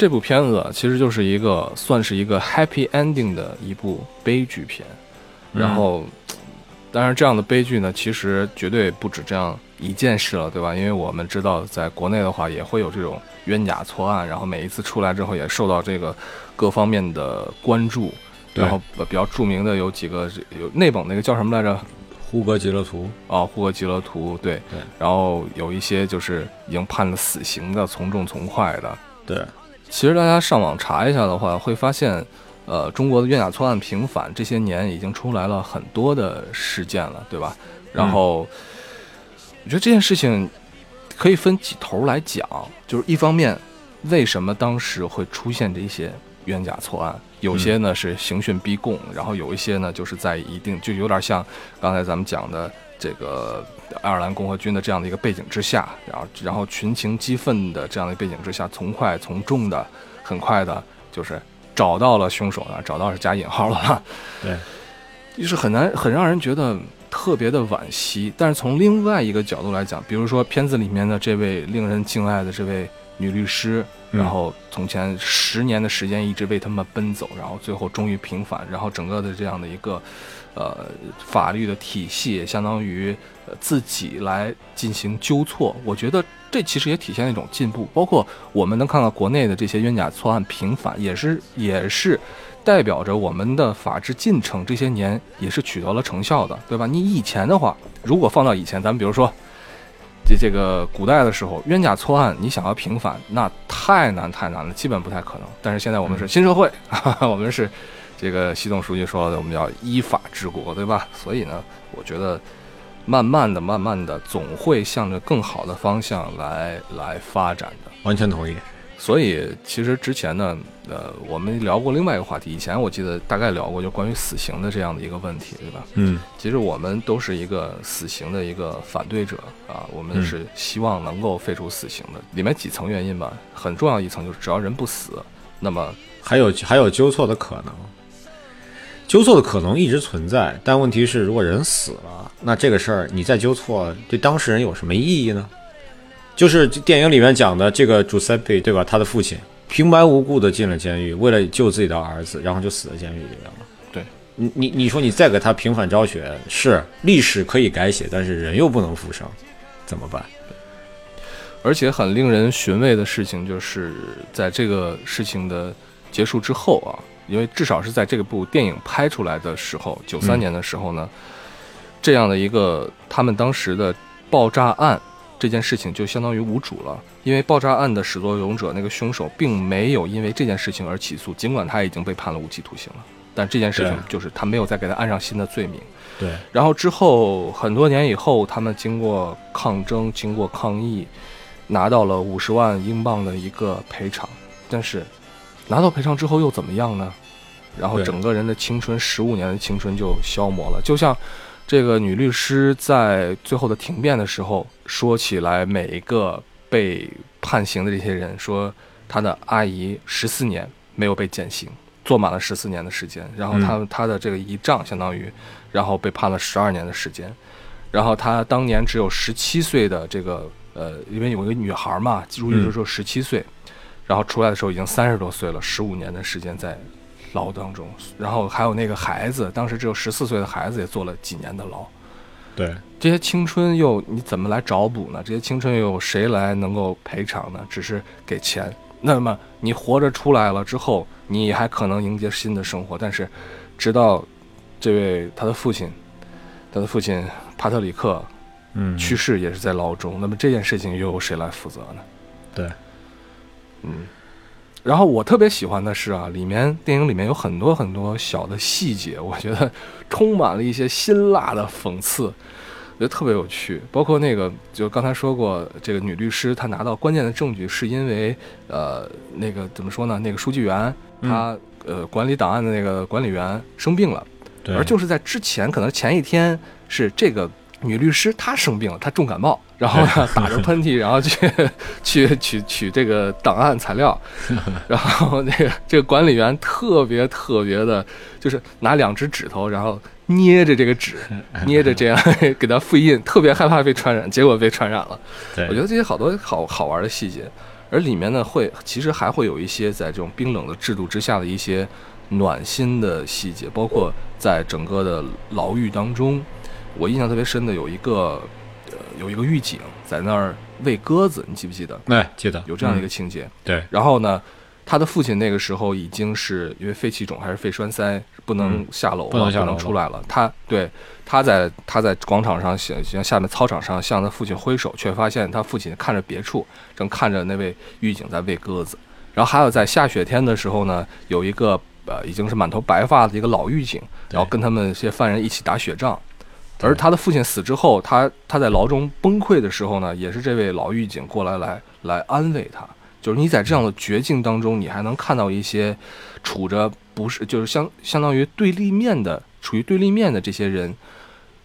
S1: 这部片子其实就是一个算是一个 happy ending 的一部悲剧片，
S2: 嗯
S1: 然后，当然这样的悲剧呢，其实绝对不止这样一件事了，对吧？因为我们知道，在国内的话也会有这种冤假错案，然后每一次出来之后也受到这个各方面的关注。然后呃比较著名的有几个有内蒙那个叫什么来着？
S2: 呼格吉勒图，
S1: 啊，呼格吉勒图，对
S2: 对。
S1: 然后有一些就是已经判了死刑的，从重从快的。
S2: 对，
S1: 其实大家上网查一下的话，会发现，呃，中国的冤假错案频繁，这些年已经出来了很多的事件了，对吧？然后，我觉得这件事情可以分几头来讲，就是一方面，为什么当时会出现这些冤假错案？有些呢是刑讯逼供，然后有一些呢就是在一定就有点像刚才咱们讲的这个爱尔兰共和军的这样的一个背景之下，然后然后群情激愤的这样的背景之下，从快从重的很快的，就是找到了凶手啊，找到是加引号了，
S2: 对，
S1: 就是很难很让人觉得特别的惋惜。但是从另外一个角度来讲，比如说片子里面的这位令人敬爱的这位女律师，
S2: 嗯
S1: 然后从前十年的时间一直为他们奔走，然后最后终于平反，然后整个的这样的一个呃法律的体系，也相当于呃自己来进行纠错。我觉得这其实也体现了一种进步，包括我们能看到国内的这些冤假错案频繁，也是也是代表着我们的法治进程这些年也是取得了成效的，对吧？你以前的话，如果放到以前，咱们比如说。这这个古代的时候，冤假错案，你想要平反，那太难太难了，基本不太可能。但是现在我们是新社会，我们是这个习总书记说的，我们要依法治国，对吧？所以呢，我觉得慢慢的、慢慢的，总会向着更好的方向来来发展的。
S2: 完全同意。
S1: 所以其实之前呢，呃，我们聊过另外一个话题，以前我记得大概聊过，就关于死刑的这样的一个问题，对吧？
S2: 嗯，
S1: 其实我们都是一个死刑的一个反对者啊，我们
S2: 嗯
S1: 是希望能够废除死刑的。里面几层原因吧，很重要一层就是只要人不死，那么
S2: 还有还有纠错的可能，纠错的可能一直存在，但问题是，如果人死了，那这个事儿你再纠错，对当事人有什么意义呢？就是电影里面讲的这个 Giuseppe 对吧？他的父亲平白无故的进了监狱，为了救自己的儿子，然后就死在监狱里面了。
S1: 对，
S2: 你你你说你再给他平反昭雪，是历史可以改写，但是人又不能复生，怎么办？
S1: 而且很令人寻味的事情，就是在这个事情的结束之后啊，因为至少是在这个部电影拍出来的时候，九三
S2: 嗯
S1: 年的时候呢，这样的一个他们当时的爆炸案这件事情就相当于无主了，因为爆炸案的始作俑者那个凶手并没有因为这件事情而起诉，尽管他已经被判了无期徒刑了，但这件事情就是他没有再给他按上新的罪名。
S2: 对，
S1: 然后之后很多年以后，他们经过抗争，经过抗议，拿到了五十万英镑的一个赔偿。但是拿到赔偿之后又怎么样呢？然后整个人的青春，十五年的青春就消磨了。就像这个女律师在最后的庭辩的时候说起来，每一个被判刑的这些人说，她的阿姨十四年没有被减刑，坐满了十四年的时间。然后她她的这个姨丈相当于，然后被判了十二年的时间。然后她当年只有十七岁的这个呃，因为有一个女孩嘛，入狱的时候十七岁，然后出来的时候已经三十多岁了，十五年的时间在牢当中。然后还有那个孩子，当时只有十四岁的孩子也坐了几年的牢。
S2: 对，
S1: 这些青春又你怎么来找补呢？这些青春又有谁来能够赔偿呢？只是给钱。那么你活着出来了之后，你还可能迎接新的生活，但是直到这位他的父亲，他的父亲帕特里克
S2: 嗯，
S1: 去世也是在牢中。那么这件事情又由谁来负责呢？
S2: 对，
S1: 嗯。然后我特别喜欢的是啊，里面电影里面有很多很多小的细节，我觉得充满了一些辛辣的讽刺，我觉得特别有趣。包括那个，就刚才说过，这个女律师她拿到关键的证据，是因为呃，那个怎么说呢？那个书记员他、呃管理档案的那个管理员生病了，而就是在之前，可能前一天是这个女律师她生病了，她重感冒，然后呢打着喷嚏，然后去去取取这个档案材料，然后那个这个管理员特别特别的，就是拿两只指头，然后捏着这个纸，捏着这样给他复印，特别害怕被传染，结果被传染了。我觉得这些好多好好玩的细节。而里面呢会其实还会有一些在这种冰冷的制度之下的一些暖心的细节，包括在整个的牢狱当中，我印象特别深的有一个呃有一个狱警在那儿喂鸽子，你记不记得？
S2: 哎，记得
S1: 有这样一个
S2: 嗯
S1: 情节。
S2: 对，
S1: 然后呢，他的父亲那个时候已经是因为肺气肿还是肺栓塞，不能
S2: 嗯
S1: 下楼了，
S2: 不能下楼了
S1: 出来了。他对他在他在广场上向向下面操场上向他父亲挥手，却发现他父亲看着别处，正看着那位狱警在喂鸽子。然后还有在下雪天的时候呢，有一个呃已经是满头白发的一个老狱警，然后跟他们这些犯人一起打雪仗。而他的父亲死之后，他他在牢中崩溃的时候呢，也是这位老狱警过来来来安慰他。就是你在这样的绝境当中，你还能看到一些处着不是就是相相当于对立面的，处于对立面的这些人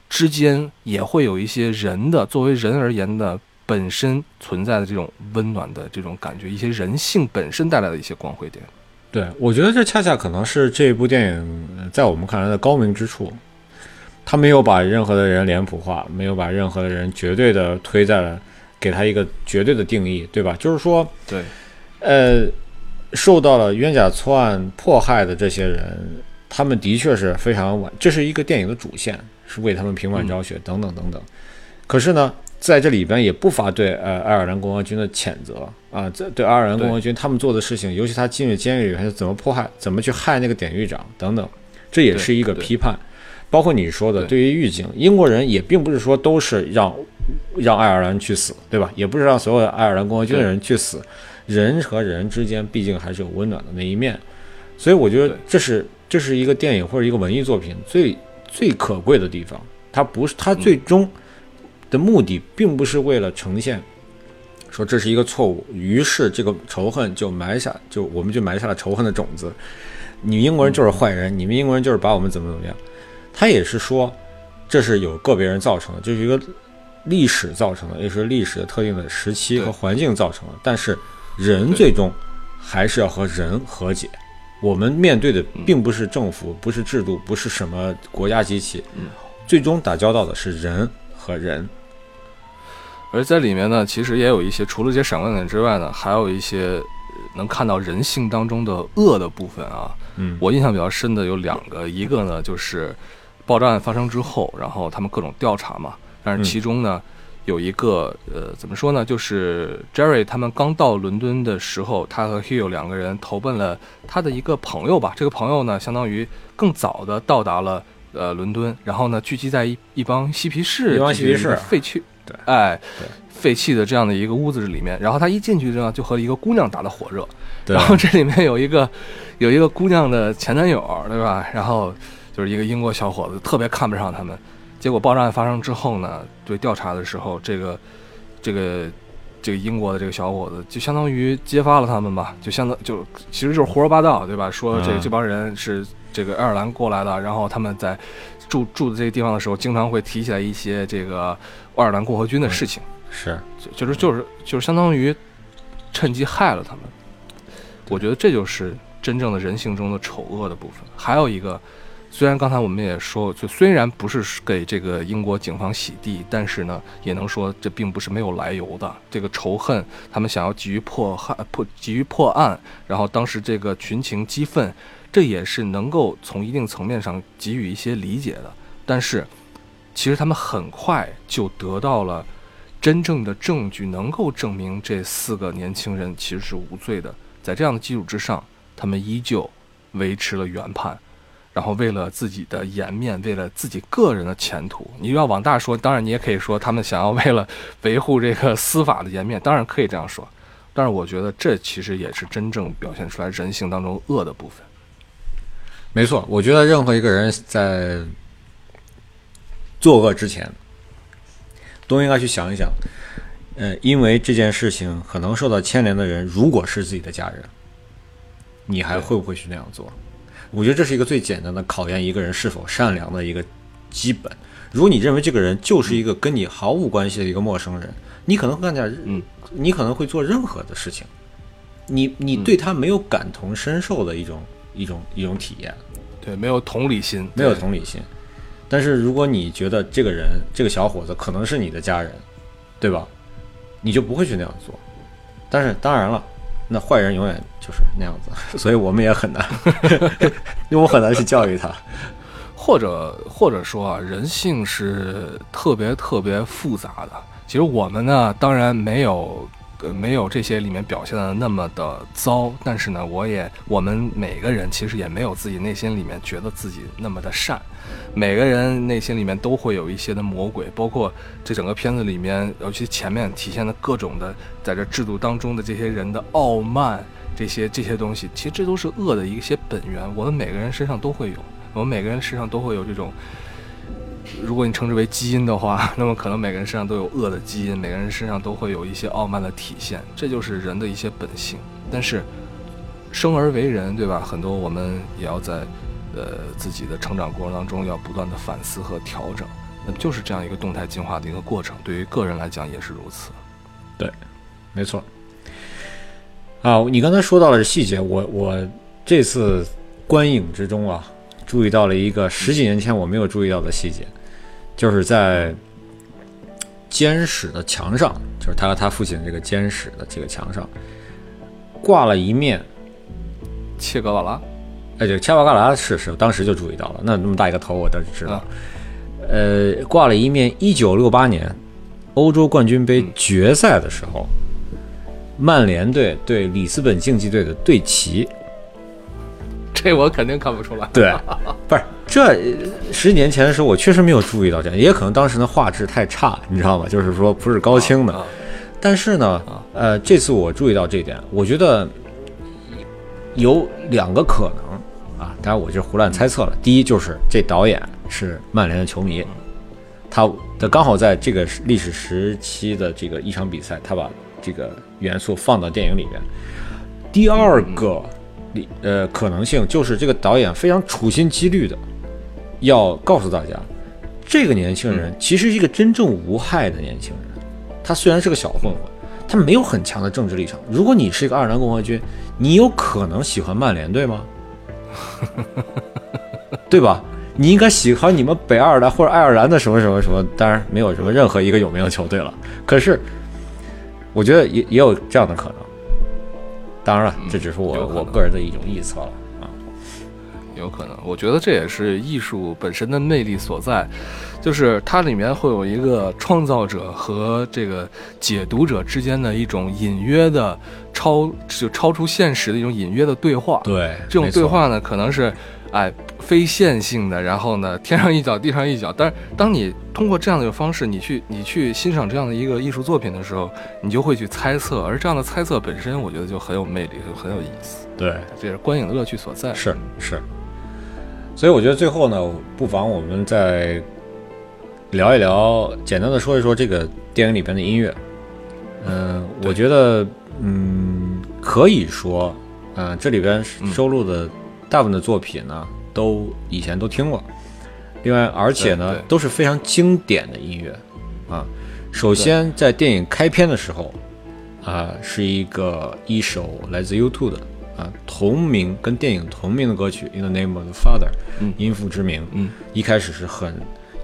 S1: 之间，也会有一些人的作为人而言的本身存在的这种温暖的这种感觉，一些人性本身带来的一些光辉点。
S2: 对，我觉得这恰恰可能是这部电影在我们看来的高明之处。他没有把任何的人脸谱化，没有把任何的人绝对的推在了，给他一个绝对的定义，对吧？就是说，
S1: 对，
S2: 呃，受到了冤假错案迫害的这些人，他们的确是非常晚，这是一个电影的主线，是为他们平反昭雪等等等等。可是呢，在这里边也不乏对呃爱尔兰共和军的谴责啊，这对爱尔兰共和军他们做的事情，尤其他进入监狱里还是怎么迫害、怎么去害那个典狱长等等，这也是一个
S1: 对对
S2: 批判。包括你说的，
S1: 对
S2: 对于狱警，英国人也并不是说都是让让爱尔兰去死，对吧？也不是让所有的爱尔兰共和军的人去死，人和人之间毕竟还是有温暖的那一面，所以我觉得这是这是一个电影或者一个文艺作品最最可贵的地方。它不是它最终的目的，并不是为了呈现说这是一个错误，于是这个仇恨就埋下，就我们就埋下了仇恨的种子。你英国人就是坏人，你们英国人就是把我们怎么怎么样。他也是说，这是有个别人造成的，这是一个历史造成的，也是历史的特定的时期和环境造成的。但是人最终还是要和人和解。我们面对的并不是政府，不是制度，不是什么国家机器，最终打交道的是人和人。
S1: 而在里面呢，其实也有一些除了这些闪光点之外呢，还有一些呃能看到人性当中的恶的部分啊。
S2: 嗯
S1: 我印象比较深的有两个，一个呢就是爆炸案发生之后，然后他们各种调查嘛，但是其中呢。有一个呃，怎么说呢？就是 Jerry 他们刚到伦敦的时候，他和 Hugh 两个人投奔了他的一个朋友吧。这个朋友呢，相当于更早的到达了呃伦敦，然后呢聚集在一一帮嬉皮士，
S2: 一帮嬉皮士
S1: 废弃，
S2: 对
S1: 哎，
S2: 对
S1: 废弃的这样的一个屋子里面，然后他一进去呢，就和一个姑娘打得火热，
S2: 对
S1: 然后这里面有一个有一个姑娘的前男友，对吧？然后就是一个英国小伙子，特别看不上他们。结果爆炸案发生之后呢，对调查的时候，这个这个这个英国的这个小伙子就相当于揭发了他们吧，就相当就其实就是胡说八道，对吧？说这
S2: 嗯
S1: 这帮人是这个爱尔兰过来的，然后他们在住住的这个地方的时候，经常会提起来一些这个爱尔兰共和军的事情。
S2: 是
S1: 就就是就是就是相当于趁机害了他们。我觉得这就是真正的人性中的丑恶的部分。还有一个，虽然刚才我们也说，就虽然不是给这个英国警方洗地，但是呢，也能说这并不是没有来由的。这个仇恨，他们想要急于破害破急于破案，然后当时这个群情激愤，这也是能够从一定层面上给予一些理解的。但是，其实他们很快就得到了。真正的证据能够证明这四个年轻人其实是无罪的。在这样的基础之上，他们依旧维持了原判，然后为了自己的颜面，为了自己个人的前途，你要往大说，当然你也可以说他们想要为了维护这个司法的颜面，当然可以这样说。但是我觉得这其实也是真正表现出来人性当中恶的部分。
S2: 没错，我觉得任何一个人在作恶之前，都应该去想一想，呃，因为这件事情可能受到牵连的人，如果是自己的家人，你还会不会去那样做？我觉得这是一个最简单的考验一个人是否善良的一个基本。如果你认为这个人就是一个跟你毫无关系的一个陌生人，你可能会干点，
S1: 嗯，
S2: 你可能会做任何的事情，你你
S1: 嗯
S2: 对他没有感同身受的一种一种一种体验。
S1: 对，没有同理心，
S2: 没有同理心。但是如果你觉得这个人这个小伙子可能是你的家人，对吧？你就不会去那样做。但是当然了，那坏人永远就是那样子，所以我们也很难，因为我很难去教育他。
S1: 或者或者说啊，人性是特别特别复杂的。其实我们呢，当然没有。呃，没有这些里面表现的那么的糟，但是呢，我也我们每个人其实也没有自己内心里面觉得自己那么的善，每个人内心里面都会有一些的魔鬼，包括这整个片子里面，尤其前面体现的各种的在这制度当中的这些人的傲慢，这些这些东西，其实这都是恶的一些本源，我们每个人身上都会有，我们每个人身上都会有这种。如果你称之为基因的话，那么可能每个人身上都有恶的基因，每个人身上都会有一些傲慢的体现，这就是人的一些本性。但是，生而为人，对吧？很多我们也要在，呃，自己的成长过程当中要不断的反思和调整，那就是这样一个动态进化的一个过程。对于个人来讲也是如此。
S2: 对，没错。啊，你刚才说到了细节，我我这次观影之中啊，注意到了一个十几年前我没有注意到的细节。就是在监室的墙上，就是他和他父亲这个监室的这个墙上，挂了一面
S1: 切格瓦拉。
S2: 哎，这切格瓦拉是是，当时就注意到了。那那么大一个头，我倒是知道。呃，挂了一面一九六八年欧洲冠军杯决赛的时候，曼联队对里斯本竞技队的队旗。
S1: 这我肯定看不出来。
S2: 对，不是这十几年前的时候，我确实没有注意到这样，也可能当时的画质太差，你知道吗？就是说不是高清的。但是呢，呃，这次我注意到这一点，我觉得有两个可能啊，当然我就胡乱猜测了。第一就是这导演是曼联的球迷，他他刚好在这个历史时期的这个一场比赛，他把这个元素放到电影里边。第二个。呃，可能性就是这个导演非常处心积虑的，要告诉大家，这个年轻人其实是一个真正无害的年轻人。他虽然是个小混混，他没有很强的政治立场。如果你是一个爱尔兰共和军，你有可能喜欢曼联队吗？对吧？你应该喜欢你们北爱尔兰或者爱尔兰的什么什么什么。当然，没有什么任何一个有名的球队了。可是，我觉得也也有这样的可能。当然了，这只是我我个人的一种臆测了啊，
S1: 有可能。我觉得这也是艺术本身的魅力所在，就是它里面会有一个创造者和这个解读者之间的一种隐约的超就超出现实的一种隐约的对话。
S2: 对，
S1: 这种对话呢，可能是。哎，非线性的，然后呢，天上一脚，地上一脚。但是，当你通过这样的一个方式，你去你去欣赏这样的一个艺术作品的时候，你就会去猜测，而这样的猜测本身，我觉得就很有魅力，就很有意思。
S2: 对，
S1: 这也是观影的乐趣所在。
S2: 是是。所以，我觉得最后呢，不妨我们再聊一聊，简单的说一说这个电影里边的音乐。嗯，我觉得，嗯，可以说，嗯，这里边收录的。大部分的作品呢，都以前都听过。另外，而且呢，都是非常经典的音乐啊。首先，在电影开篇的时候，啊，是一个一首来自 U2 的啊同名跟电影同名的歌曲《In the Name of the Father》，因父之名。
S1: 嗯，
S2: 一开始是很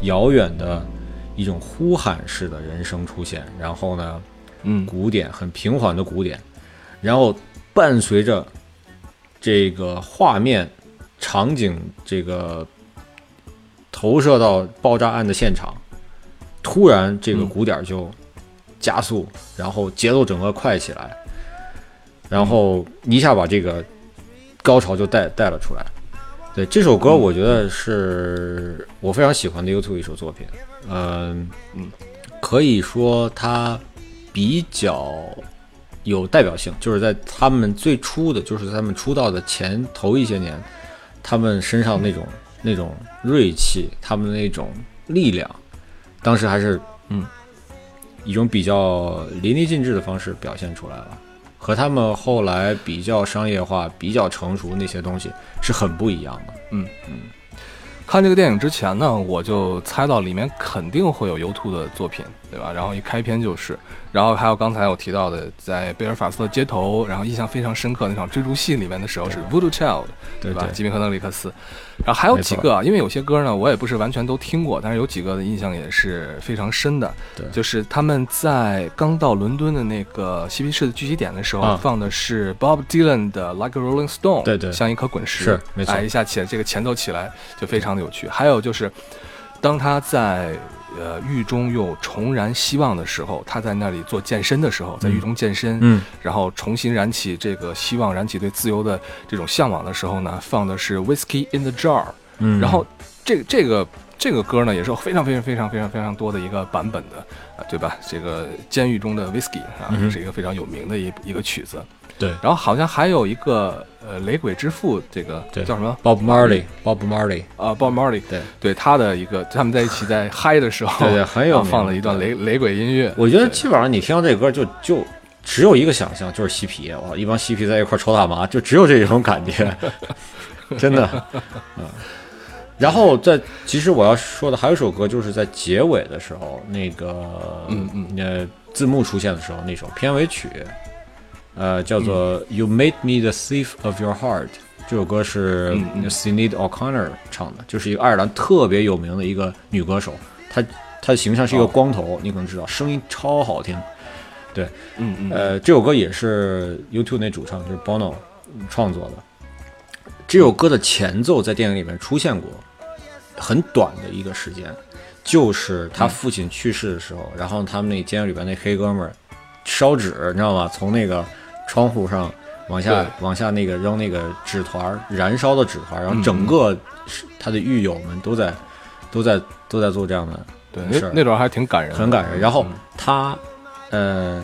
S2: 遥远的一种呼喊式的人声出现，然后呢，
S1: 嗯，
S2: 鼓点很平缓的鼓点，然后伴随着。这个画面场景，这个投射到爆炸案的现场，突然这个鼓点就加速，然后节奏整个快起来，然后一下把这个高潮就带带了出来。对这首歌，我觉得是我非常喜欢的 YouTube 一首作品。嗯嗯，可以说它比较。有代表性，就是在他们最初的就是他们出道的前头一些年，他们身上那种那种锐气，他们的那种力量，当时还是
S1: 嗯，
S2: 一种比较淋漓尽致的方式表现出来了，和他们后来比较商业化、比较成熟那些东西是很不一样的。
S1: 嗯嗯，看这个电影之前呢，我就猜到里面肯定会有 U2 的作品。对吧？然后一开篇就是，然后还有刚才我提到的，在贝尔法斯特街头，然后印象非常深刻那场追逐戏里面的时候是 Voodoo Child，吧？
S2: 对吧
S1: 吉米·赫德里克斯，然后还有几个啊，因为有些歌呢，我也不是完全都听过，但是有几个的印象也是非常深的。
S2: 对
S1: 就是他们在刚到伦敦的那个嬉皮士的聚集点的时候，
S2: 啊
S1: 放的是 Bob Dylan 的《Like a Rolling Stone》，
S2: 对对
S1: 像一颗滚石，
S2: 是没错
S1: 哎，一下起来这个前奏起来就非常的有趣。还有就是，当他在呃狱中又重燃希望的时候，他在那里做健身的时候，在狱中健身，
S2: 嗯，
S1: 然后重新燃起这个希望，燃起对自由的这种向往的时候呢，放的是《Whiskey in the Jar》，
S2: 嗯。
S1: 然后这个这个这个歌呢，也是非常非常非常非常非常多的一个版本的，啊，对吧？这个监狱中的 Whisky 啊，
S2: 这
S1: 是一个非常有名的一一个曲子。
S2: 对。
S1: 然后好像还有一个呃雷鬼之父，这个
S2: 对。
S1: 叫什么
S2: ？Bob Marley，Bob Marley，
S1: 啊，Bob Marley，
S2: 对。
S1: 对他的一个，他们在一起在嗨的时候，
S2: 对对很有
S1: 放了一段雷雷鬼音乐。
S2: 我觉得基本上你听到这歌就就只有一个想象，就是嬉皮，哇，一帮嬉皮在一块抽大麻，就只有这种感觉，真的，嗯。然后在其实我要说的还有一首歌，就是在结尾的时候，那个
S1: 嗯嗯。
S2: 呃字幕出现的时候，那首片尾曲，呃叫做
S1: 嗯《
S2: You Made Me the Thief of Your Heart》。这首歌是
S1: 嗯嗯
S2: Sinead O'Connor 唱的，就是一个爱尔兰特别有名的一个女歌手，她她的形象是一个
S1: 哦
S2: 光头，你可能知道，声音超好听。
S1: 嗯嗯，
S2: 呃，这首歌也是 YouTube 那主唱就是 Bono 创作的。这首歌的前奏在电影里面出现过，很短的一个时间，就是他父亲去世的时候，然后他们那监狱里边那黑哥们儿烧纸，你知道吗？从那个窗户上往下往下那个扔那个纸团，燃烧的纸团，然后整
S1: 嗯
S2: 个他的狱友们都在都在都在做这样的
S1: 对，
S2: 是
S1: 那那段还挺感人，
S2: 很感人。然后
S1: 嗯
S2: 他，呃，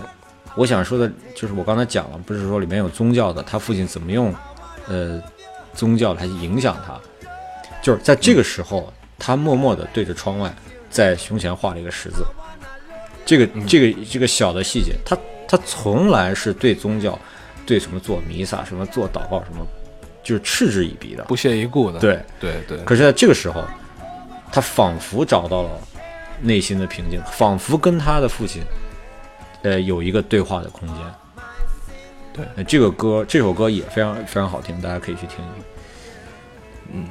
S2: 我想说的就是我刚才讲了，不是说里面有宗教的，他父亲怎么用，呃，宗教来影响他，就是在这个时候，他默默地对着窗外，在胸前画了一个十字。这个这个这个小的细节，他他从来是对宗教，对什么做弥撒、什么做祷告、什么，就是嗤之以鼻的。
S1: 不屑一顾的。
S2: 对，
S1: 对对，
S2: 可是在这个时候，他仿佛找到了内心的平静，仿佛跟他的父亲，呃，有一个对话的空间。
S1: 对
S2: 呃，这个歌，这首歌也非常非常好听，大家可以去听一听。
S1: 嗯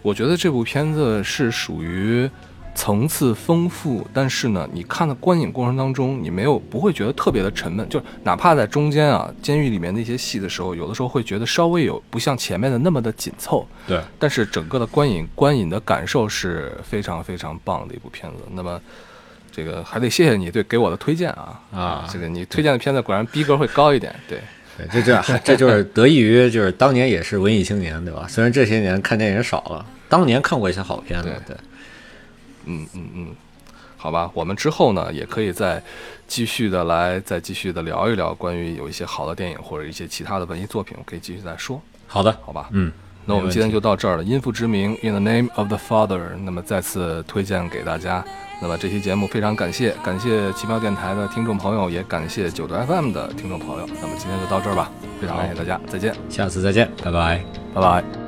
S1: 我觉得这部片子是属于层次丰富，但是呢，你看的观影过程当中，你没有不会觉得特别的沉闷，就哪怕在中间啊，监狱里面那些戏的时候，有的时候会觉得稍微有不像前面的那么的紧凑，
S2: 对，
S1: 但是整个的观影观影的感受是非常非常棒的一部片子。那么。这个还得谢谢你对给我的推荐啊
S2: 啊
S1: 这个你推荐的片子果然逼格会高一点，对，
S2: 对，这这这就是得益于就是当年也是文艺青年，对吧？虽然这些年看电影少了，当年看过一些好片子。对，
S1: 嗯嗯嗯，好吧，我们之后呢也可以再继续的来再继续的聊一聊关于有一些好的电影或者一些其他的文艺作品，我可以继续再说，
S2: 好的，
S1: 好吧？
S2: 嗯，
S1: 那我们今天就到这儿了，《音父之名》In the Name of the Father，那么再次推荐给大家。那么这期节目非常感谢，感谢奇妙电台的听众朋友，也感谢九度 FM 的听众朋友。那么今天就到这儿吧，非常感谢大家，再见，
S2: 下次再见，拜拜。
S1: 拜拜。